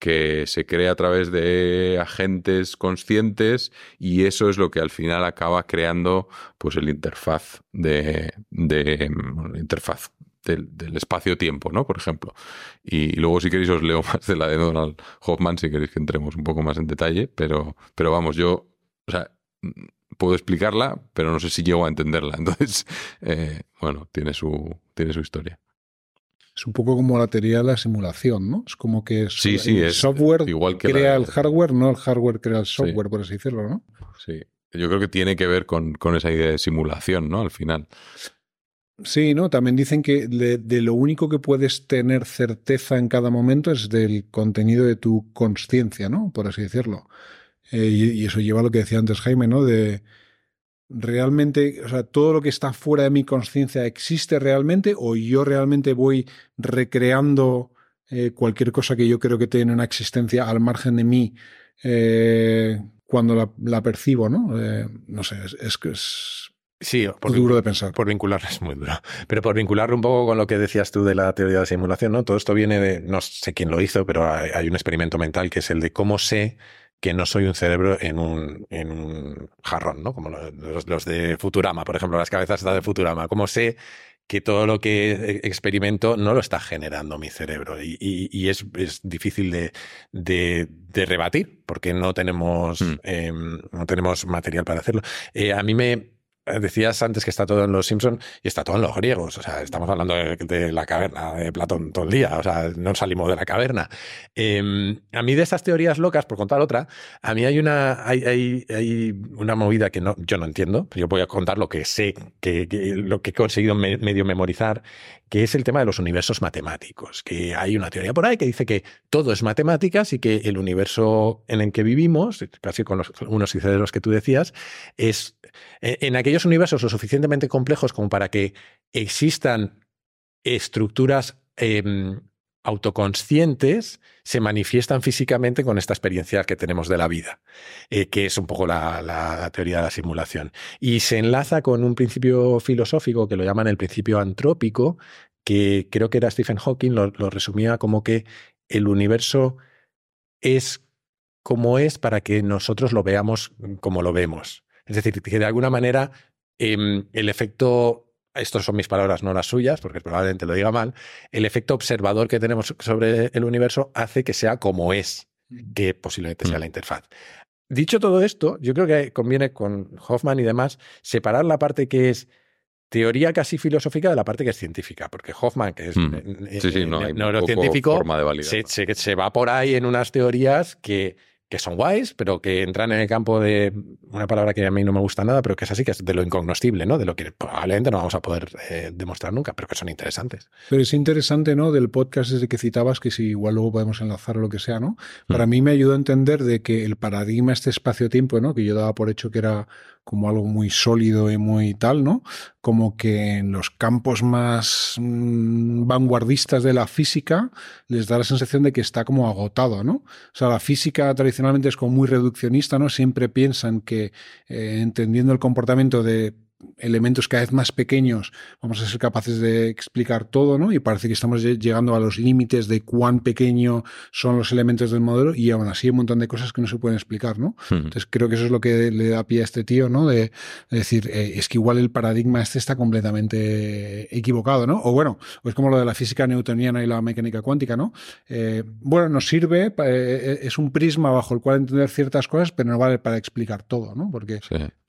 Speaker 1: que se crea a través de agentes conscientes y eso es lo que al final acaba creando pues el interfaz de, de interfaz del, espacio-tiempo, ¿no? Por ejemplo. Y, luego, si queréis, os leo *laughs* más de la de Donald Hoffman, si queréis que entremos un poco más en detalle, pero, pero vamos, yo, sea, puedo explicarla, pero no sé si llego a entenderla. *laughs* Entonces, eh, bueno, tiene su, tiene su historia.
Speaker 2: Es un poco como la teoría de la simulación, ¿no? Es como que
Speaker 1: sí, sí,
Speaker 2: el software crea el hardware, no el hardware crea el software, por así decirlo, ¿no?
Speaker 1: Sí, yo creo que tiene que ver con, esa idea de simulación, ¿no? Al final.
Speaker 2: Sí, ¿no? También dicen que de, lo único que puedes tener certeza en cada momento es del contenido de tu conciencia, ¿no? Por así decirlo. Eh, y, eso lleva a lo que decía antes Jaime, ¿no? De, realmente, o sea, todo lo que está fuera de mi conciencia existe realmente o yo realmente voy recreando eh, cualquier cosa que yo creo que tiene una existencia al margen de mí eh, cuando la, percibo, ¿no? Eh, no sé, es que es,
Speaker 3: Sí,
Speaker 2: por duro de pensar.
Speaker 3: Por vincularlo *laughs* es muy duro. Pero por vincularlo un poco con lo que decías tú de la teoría de la simulación, ¿no? Todo esto viene de, no sé quién lo hizo, pero hay, un experimento mental que es el de cómo sé que no soy un cerebro en un, en un jarrón, ¿no? Como los, los, de Futurama, por ejemplo, las cabezas de Futurama. ¿Cómo sé que todo lo que e, experimento no lo está generando mi cerebro? Y, y, es, es, difícil de, de, de, rebatir porque no tenemos, hmm. em, no tenemos material para hacerlo. Eh, a mí me, decías antes que está todo en los Simpson y está todo en los griegos. O sea, estamos hablando de, la caverna de Platón todo el día. O sea, no salimos de la caverna. Em, a mí de esas teorías locas, por contar otra, a mí hay una, hay, hay una movida que no, yo no entiendo. Yo voy a contar lo que sé, que, lo que he conseguido medio memorizar, que es el tema de los universos matemáticos. Que hay una teoría por ahí que dice que todo es matemáticas y que el universo en el que vivimos, casi con los, unos y los que tú decías, es en aquellos universos lo suficientemente complejos como para que existan estructuras em, autoconscientes, se manifiestan físicamente con esta experiencia que tenemos de la vida, eh, que es un poco la, teoría de la simulación. Y se enlaza con un principio filosófico que lo llaman el principio antrópico, que creo que era Stephen Hawking, lo resumía como que el universo es como es para que nosotros lo veamos como lo vemos. Es decir, que de alguna manera em, el efecto, estas son mis palabras, no las suyas, porque probablemente lo diga mal, el efecto observador que tenemos sobre el universo hace que sea como es, mm. que posiblemente sea mm. la interfaz. Dicho todo esto, yo creo que conviene con Hoffman y demás separar la parte que es teoría casi filosófica de la parte que es científica, porque Hoffman, que es
Speaker 1: mm. neurocientífico,
Speaker 3: se, se, va por ahí en unas teorías que que son guays, pero que entran en el campo de una palabra que a mí no me gusta nada, pero que es así, que es de lo incognoscible, ¿no? De lo que probablemente no vamos a poder eh, demostrar nunca, pero que son interesantes.
Speaker 2: Pero es interesante, ¿no? Del podcast desde que citabas, que si igual luego podemos enlazar o lo que sea, ¿no? Para mm. mí me ayudó a entender de que el paradigma, este espacio-tiempo, ¿no? Que yo daba por hecho que era como algo muy sólido y muy tal, ¿no? Como que en los campos más mm, vanguardistas de la física les da la sensación de que está como agotado, ¿no? O sea, la física tradicionalmente es como muy reduccionista, ¿no? Siempre piensan que eh, entendiendo el comportamiento de elementos cada vez más pequeños vamos a ser capaces de explicar todo, ¿no? Y parece que estamos llegando a los límites de cuán pequeño son los elementos del modelo y aún así hay un montón de cosas que no se pueden explicar, ¿no? Entonces creo que eso es lo que le da pie a este tío, ¿no? De, decir, eh, es que igual el paradigma este está completamente equivocado, ¿no? O bueno, es como lo de la física newtoniana y la mecánica cuántica, ¿no? Eh, bueno, nos sirve, eh, es un prisma bajo el cual entender ciertas cosas, pero no vale para explicar todo, ¿no? Porque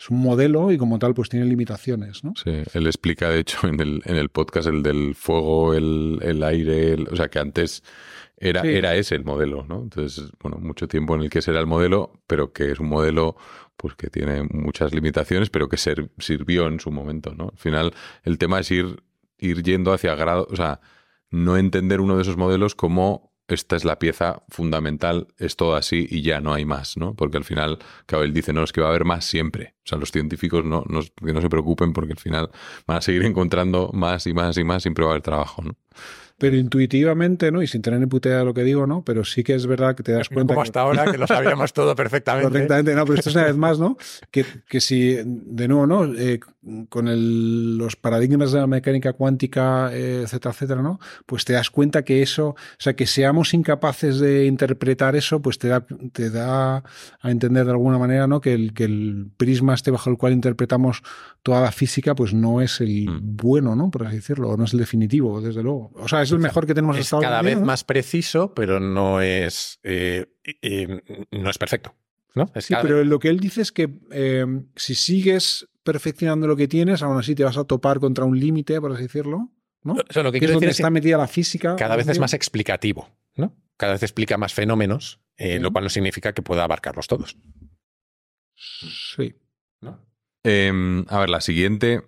Speaker 2: es un modelo y como tal pues tiene limitaciones ¿no?
Speaker 1: Sí, él explica, de hecho, en el, en el podcast el del fuego, el, el aire, o sea, que antes era, era ese el modelo, ¿no? Entonces, bueno, mucho tiempo en el que ese era el modelo, pero que es un modelo pues que tiene muchas limitaciones, pero que sirvió en su momento, ¿no? Al final, el tema es ir, ir yendo hacia grado, o sea, no entender uno de esos modelos como esta es la pieza fundamental, es todo así y ya no hay más, ¿no? Porque al final, claro, dice, no, es que va a haber más siempre. O sea, los científicos no, no, que no se preocupen porque al final van a seguir *laughs* encontrando más y más y más, siempre va a haber trabajo, ¿no?
Speaker 2: Pero intuitivamente, ¿no? Y sin tener ni putea lo que digo, ¿no? Pero sí que es verdad que te das cuenta.
Speaker 3: Como hasta ahora, que lo sabíamos todo perfectamente.
Speaker 2: Perfectamente, no, pero esto es una vez más, ¿no? *laughs* Que, que si, de nuevo, ¿no? Eh, con el, los paradigmas de la mecánica cuántica, eh, etcétera, etcétera, ¿no? Pues te das cuenta que eso, o sea, que seamos incapaces de interpretar eso, pues te da, te da a entender de alguna manera, ¿no? Que el, que el prisma este bajo el cual interpretamos toda la física, pues no es el mm. bueno, ¿no? Por así decirlo, o no es el definitivo, desde luego. O sea, es el mejor que tenemos
Speaker 3: es cada vez más preciso, pero no es, eh, no es perfecto. ¿no?
Speaker 2: sí, pero lo que él dice es que eh, si sigues perfeccionando lo que tienes, aún así te vas a topar contra un límite, por así decirlo. ¿no?
Speaker 3: lo que,
Speaker 2: es
Speaker 3: donde
Speaker 2: está metida la física.
Speaker 3: Cada vez es más explicativo, ¿no? Cada vez explica más fenómenos, eh, lo cual no significa que pueda abarcarlos todos.
Speaker 2: Sí.
Speaker 1: Em, a ver, la siguiente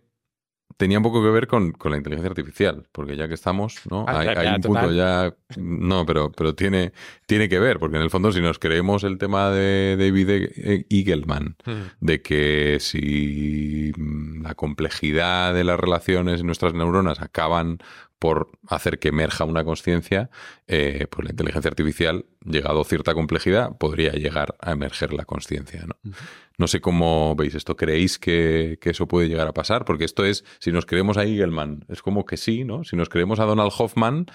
Speaker 1: tenía un poco que ver con, la inteligencia artificial, porque ya que estamos, ¿no? Ah, hay, un punto ya. No, pero, pero tiene, tiene que ver, porque en el fondo, si nos creemos el tema de David e-, Eagleman, hmm. de que si la complejidad de las relaciones en nuestras neuronas acaban por hacer que emerja una conciencia, eh, pues la inteligencia artificial, llegado a cierta complejidad, podría llegar a emerger la conciencia. ¿no? no sé cómo veis esto. ¿Creéis que, eso puede llegar a pasar? Porque esto es, si nos creemos a Eagleman, es como que sí, ¿no? Si nos creemos a Donald Hoffman,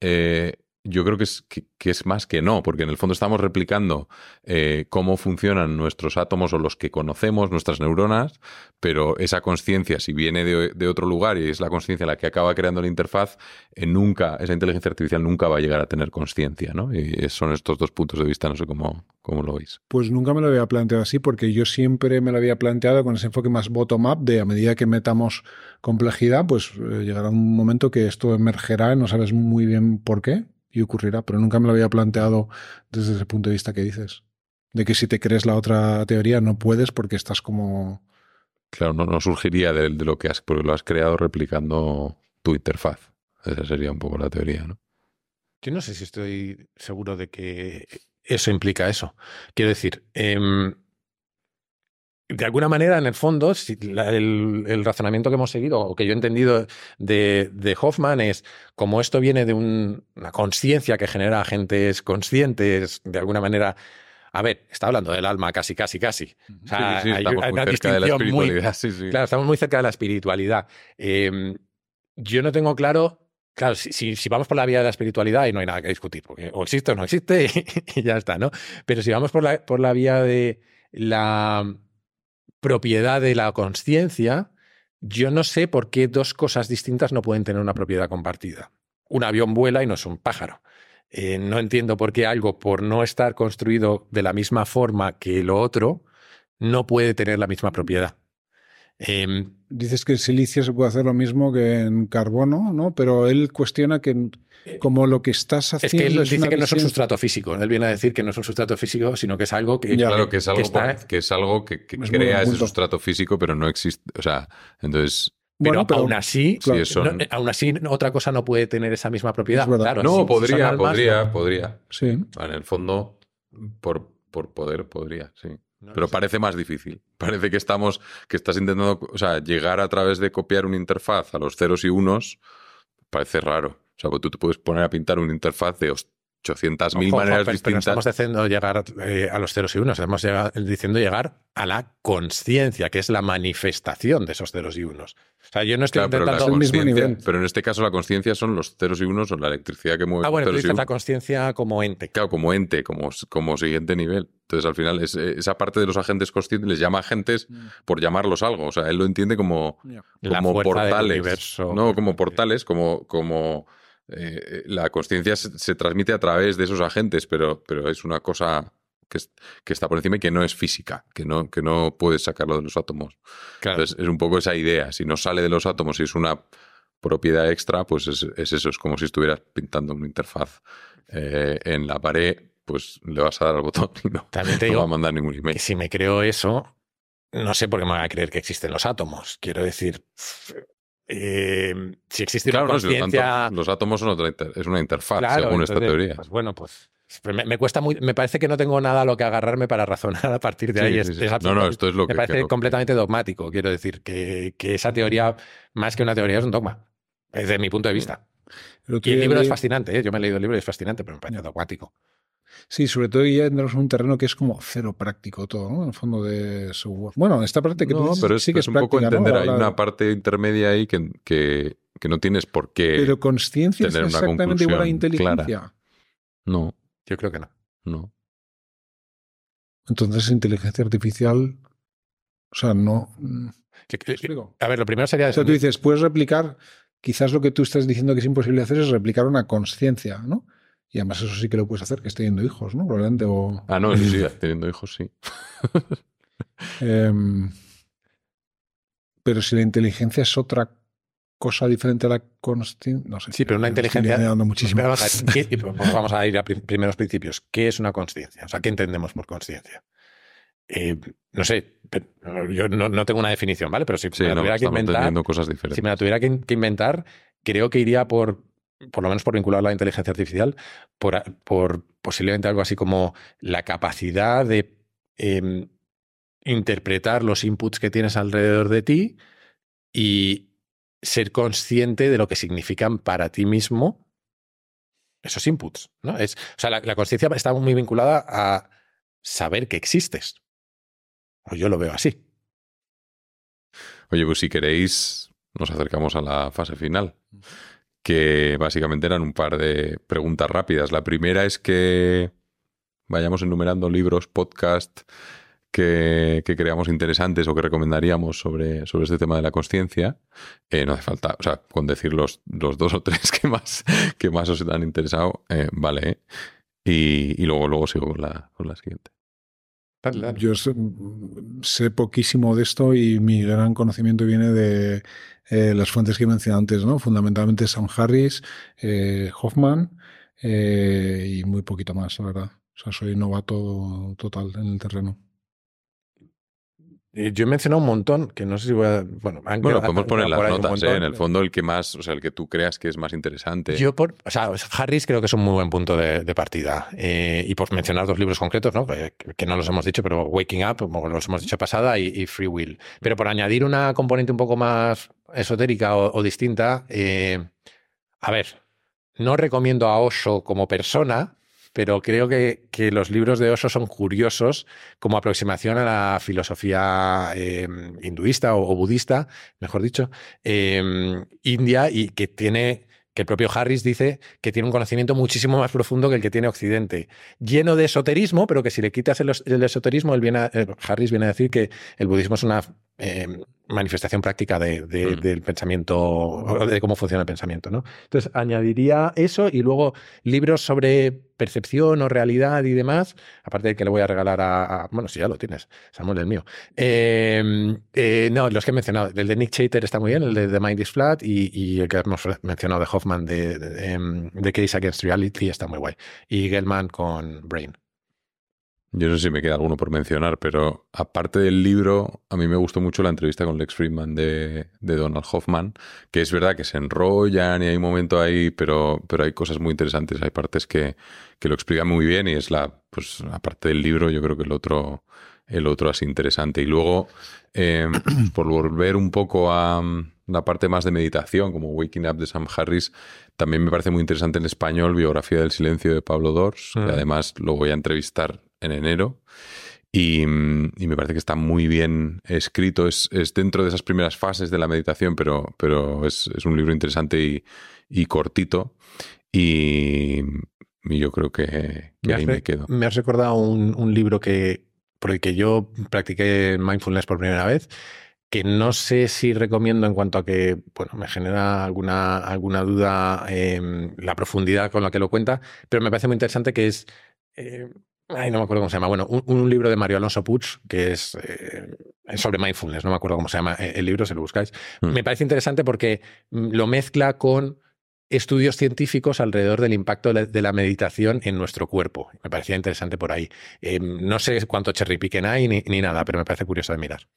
Speaker 1: eh, yo creo que es, que, es más que no, porque en el fondo estamos replicando eh, cómo funcionan nuestros átomos o los que conocemos, nuestras neuronas, pero esa conciencia, si viene de, otro lugar y es la conciencia la que acaba creando la interfaz, eh, nunca, esa inteligencia artificial nunca va a llegar a tener conciencia, ¿no? Y son estos dos puntos de vista, no sé cómo, cómo lo veis.
Speaker 2: Pues nunca me lo había planteado así, porque yo siempre me lo había planteado con ese enfoque más bottom-up, de a medida que metamos complejidad, pues eh, llegará un momento que esto emergerá, no sabes muy bien por qué, y ocurrirá, pero nunca me lo había planteado desde ese punto de vista que dices. De que si te crees la otra teoría no puedes porque estás como...
Speaker 1: Claro, no, no surgiría de, lo que has, porque lo has creado replicando tu interfaz. Esa sería un poco la teoría, ¿no?
Speaker 3: Yo no sé si estoy seguro de que eso implica eso. Quiero decir, em, de alguna manera, en el fondo, el, razonamiento que hemos seguido, o que yo he entendido de, Hoffman, es como esto viene de una conciencia que genera agentes conscientes, de alguna manera. A ver, está hablando del alma casi, casi, casi.
Speaker 1: O sea, sí, estamos muy cerca de la espiritualidad.
Speaker 3: claro, estamos muy cerca de la espiritualidad. Em, yo no tengo claro Claro, si, si, vamos por la vía de la espiritualidad y no hay nada que discutir, porque o existe o no existe *laughs* y, ya está, ¿no? Pero si vamos por la, por la vía de la propiedad de la conciencia, yo no sé por qué dos cosas distintas no pueden tener una propiedad compartida. Un avión vuela y no es un pájaro. Eh, no entiendo por qué algo, por no estar construido de la misma forma que lo otro, no puede tener la misma propiedad.
Speaker 2: Em, Dices que en silicio se puede hacer lo mismo que en carbono, ¿no? Pero él cuestiona que como lo que estás haciendo.
Speaker 3: Es que él dice que no es un sustrato físico. Él viene a decir que no es un sustrato físico, sino que es algo que.
Speaker 1: claro, que es algo que, es algo que, crea ese sustrato físico, pero no existe. O sea, entonces.
Speaker 3: Pero, aún así, aún así, otra cosa no puede tener esa misma propiedad. Claro,
Speaker 1: no, podría, podría, podría. Sí. En el fondo, por, por poder, podría, sí pero parece más difícil. *laughs* Parece que estamos, que estás intentando, o sea, llegar a través de copiar una interfaz a los ceros y unos, parece raro. O sea, pues tú te puedes poner a pintar una interfaz de 800.000 maneras distintas. Pero
Speaker 3: estamos diciendo llegar eh, a los ceros y unos, estamos diciendo llegar a la conciencia, que es la manifestación de esos ceros y unos. O sea, yo no estoy intentando...
Speaker 1: Pero, mismo nivel. pero en este caso la conciencia son los ceros y unos o la electricidad que mueve.
Speaker 3: Ah, bueno, tú dices la conciencia como ente.
Speaker 1: Claro, como ente, como, como siguiente nivel. Entonces, al final, esa parte de los agentes conscientes les llama agentes mm. por llamarlos algo. O sea, él lo entiende como, como portales. No, como portales, como... como eh, la conciencia se, transmite a través de esos agentes, pero, pero es una cosa que, que, está por encima y que no es física, que no, que no puedes sacarlo de los átomos. Entonces, es un poco esa idea. Si no sale de los átomos y es una propiedad extra, pues es, eso, es como si estuvieras pintando una interfaz eh, en la pared, pues le vas a dar al botón y no, También te va a mandar ningún email.
Speaker 3: Si me creo eso, no sé por qué me van a creer que existen los átomos. Quiero decir, eh, si existe una conciencia...
Speaker 1: los átomos son otra es una interfaz, según esta teoría.
Speaker 3: Pues bueno, pues me, cuesta muy, me parece que no tengo nada a lo que agarrarme para razonar a partir de ahí.
Speaker 1: no, no, esto es lo
Speaker 3: me parece completamente dogmático. Quiero decir que, que, esa teoría, más que una teoría, es un dogma, desde mi punto de vista. Y el libro es fascinante, ¿eh? yo me he leído el libro y es fascinante, pero me parece dogmático.
Speaker 2: Sí, sobre todo ya entramos un terreno que es como cero práctico todo, ¿no? En el fondo de software. Bueno, esta parte que
Speaker 1: no,
Speaker 2: tú
Speaker 1: pero es,
Speaker 2: sí que
Speaker 1: es, un poco entender, hay una parte intermedia ahí que, que, que, no tienes por qué.
Speaker 2: Pero conciencia es exactamente igual a inteligencia.
Speaker 1: No.
Speaker 3: Yo creo que no.
Speaker 1: No.
Speaker 2: Entonces, inteligencia artificial. O sea, no. Mm,
Speaker 3: a ver, lo primero sería.
Speaker 2: O sea, tú dices, puedes replicar. Quizás lo que tú estás diciendo que es imposible hacer es replicar una conciencia, ¿no? Y además eso sí que lo puedes hacer, que esté teniendo hijos, ¿no? Probablemente. O...
Speaker 1: Ah, no, sí, sí, *laughs* teniendo hijos, sí.
Speaker 2: Em, pero si la inteligencia es otra cosa diferente a la conciencia, no sé.
Speaker 3: Sí, pero una inteligencia... Muchísimo. Pues *laughs* vamos, a, ir a primeros principios. ¿Qué es una conciencia? O sea, ¿qué entendemos por conciencia? Eh, no sé, yo no, tengo una definición, ¿vale? Pero si me la tuviera que inventar...
Speaker 1: Cosas diferentes.
Speaker 3: Si me la tuviera que, inventar, creo que iría por por lo menos por vincular a la inteligencia artificial, por, por, posiblemente algo así como la capacidad de em, interpretar los inputs que tienes alrededor de ti y ser consciente de lo que significan para ti mismo esos inputs. ¿no? Es, o sea, la, la conciencia está muy vinculada a saber que existes. O yo lo veo así.
Speaker 1: Oye, pues si queréis, nos acercamos a la fase final que básicamente eran un par de preguntas rápidas. La primera es que vayamos enumerando libros, podcast que, creamos interesantes o que recomendaríamos sobre, sobre este tema de la conciencia. Eh, no hace falta, o sea, con decir los, los, dos o tres que más, que más os han interesado, eh, vale. ¿eh? Y, y, luego, luego sigo con la, con la siguiente.
Speaker 2: Yo sé, poquísimo de esto y mi gran conocimiento viene de eh, las fuentes que he mencionado antes, ¿no? Fundamentalmente Sam Harris, eh, Hoffman eh, y muy poquito más, la verdad. O sea, soy novato total en el terreno.
Speaker 3: Eh, yo he mencionado un montón que no sé si voy a. Bueno,
Speaker 1: bueno podemos poner las notas, ¿eh? En el fondo, el que más, o sea, el que tú creas que es más interesante.
Speaker 3: Yo, por. O sea, Harris creo que es un muy buen punto de, partida. Eh, y por mencionar dos libros concretos, ¿no? Que, no los hemos dicho, pero Waking Up, como los hemos dicho pasada, y, Free Will. Pero por añadir una componente un poco más esotérica o, distinta, a ver, no recomiendo a Osho como persona, pero creo que, que, los libros de Osho son curiosos como aproximación a la filosofía em, hinduista o, budista, mejor dicho, em, india, y que tiene que el propio Harris dice que tiene un conocimiento muchísimo más profundo que el que tiene Occidente, lleno de esoterismo, pero que si le quitas el, esoterismo, eh, Harris viene a decir que el budismo es una eh, manifestación práctica de, mm. del pensamiento, de cómo funciona el pensamiento. ¿no? Entonces, añadiría eso y luego libros sobre percepción o realidad y demás, aparte de que le voy a regalar a, bueno, si ya lo tienes, Samuel, el mío. Em, eh, no, los que he mencionado, el de Nick Chater está muy bien, el de The Mind is Flat y, el que hemos mencionado de Hoffman de, de, em, de Case Against Reality está muy guay. Y Gelman con Brain.
Speaker 1: Yo no sé si me queda alguno por mencionar, pero aparte del libro, a mí me gustó mucho la entrevista con Lex Friedman de, Donald Hoffman, que es verdad que se enrollan y hay un momento ahí, pero, pero hay cosas muy interesantes, hay partes que, que lo explican muy bien y es la, pues aparte del libro, yo creo que el otro, el otro es interesante. Y luego, em, *clears throat* por volver un poco a mm, la parte más de meditación, como Waking Up de Sam Harris, también me parece muy interesante en español, Biografía del Silencio de Pablo Dors, que mm. además lo voy a entrevistar en enero. Y, me parece que está muy bien escrito. Es, dentro de esas primeras fases de la meditación, pero, pero es, un libro interesante y, cortito. Y, yo creo que, ahí me quedo.
Speaker 3: Me has recordado un, libro que, por el que yo practiqué mindfulness por primera vez, que no sé si recomiendo en cuanto a que, bueno, me genera alguna, alguna duda la profundidad con la que lo cuenta, pero me parece muy interesante que es eh, Ay, no me acuerdo cómo se llama. Bueno, un, libro de Mario Alonso Puig que es eh, sobre mindfulness, no me acuerdo cómo se llama el libro, si lo buscáis. Mm. Me parece interesante porque mm, lo mezcla con estudios científicos alrededor del impacto de la meditación en nuestro cuerpo. Me parecía interesante por ahí. Eh, no sé cuánto cherry picking hay ni, ni nada, pero me parece curioso de mirar.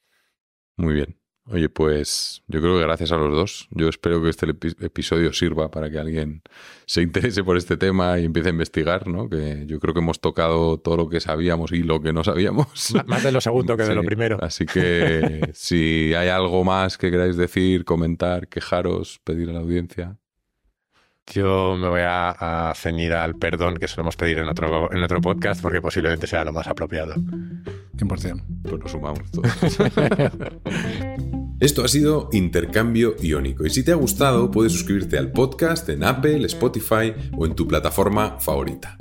Speaker 1: Muy bien. Oye, pues yo creo que gracias a los dos. Yo espero que este episodio sirva para que alguien se interese por este tema y empiece a investigar, ¿no? Que yo creo que hemos tocado todo lo que sabíamos y lo que no sabíamos.
Speaker 3: Más de lo segundo que de lo primero.
Speaker 1: Así que si hay algo más que queráis decir, comentar, quejaros, pedir a la audiencia.
Speaker 3: Yo me voy a, ceñir al perdón que solemos pedir en otro, en otro podcast porque posiblemente sea lo más apropiado.
Speaker 2: 100%.
Speaker 1: Pues nos sumamos todos. *laughs* Esto ha sido Intercambio Iónico y si te ha gustado puedes suscribirte al podcast en Apple, Spotify o en tu plataforma favorita.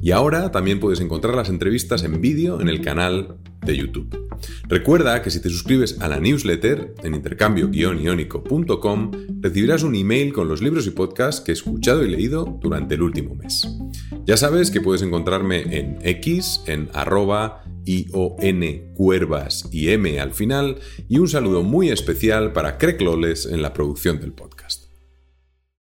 Speaker 1: Y ahora también puedes encontrar las entrevistas en vídeo en el canal de YouTube. Recuerda que si te suscribes a la newsletter en intercambio-iónico.com recibirás un email con los libros y podcasts que he escuchado y leído durante el último mes. Ya sabes que puedes encontrarme en X, en arroba I-O-N Cuervas y M al final, y un saludo muy especial para Craig Loles en la producción del podcast.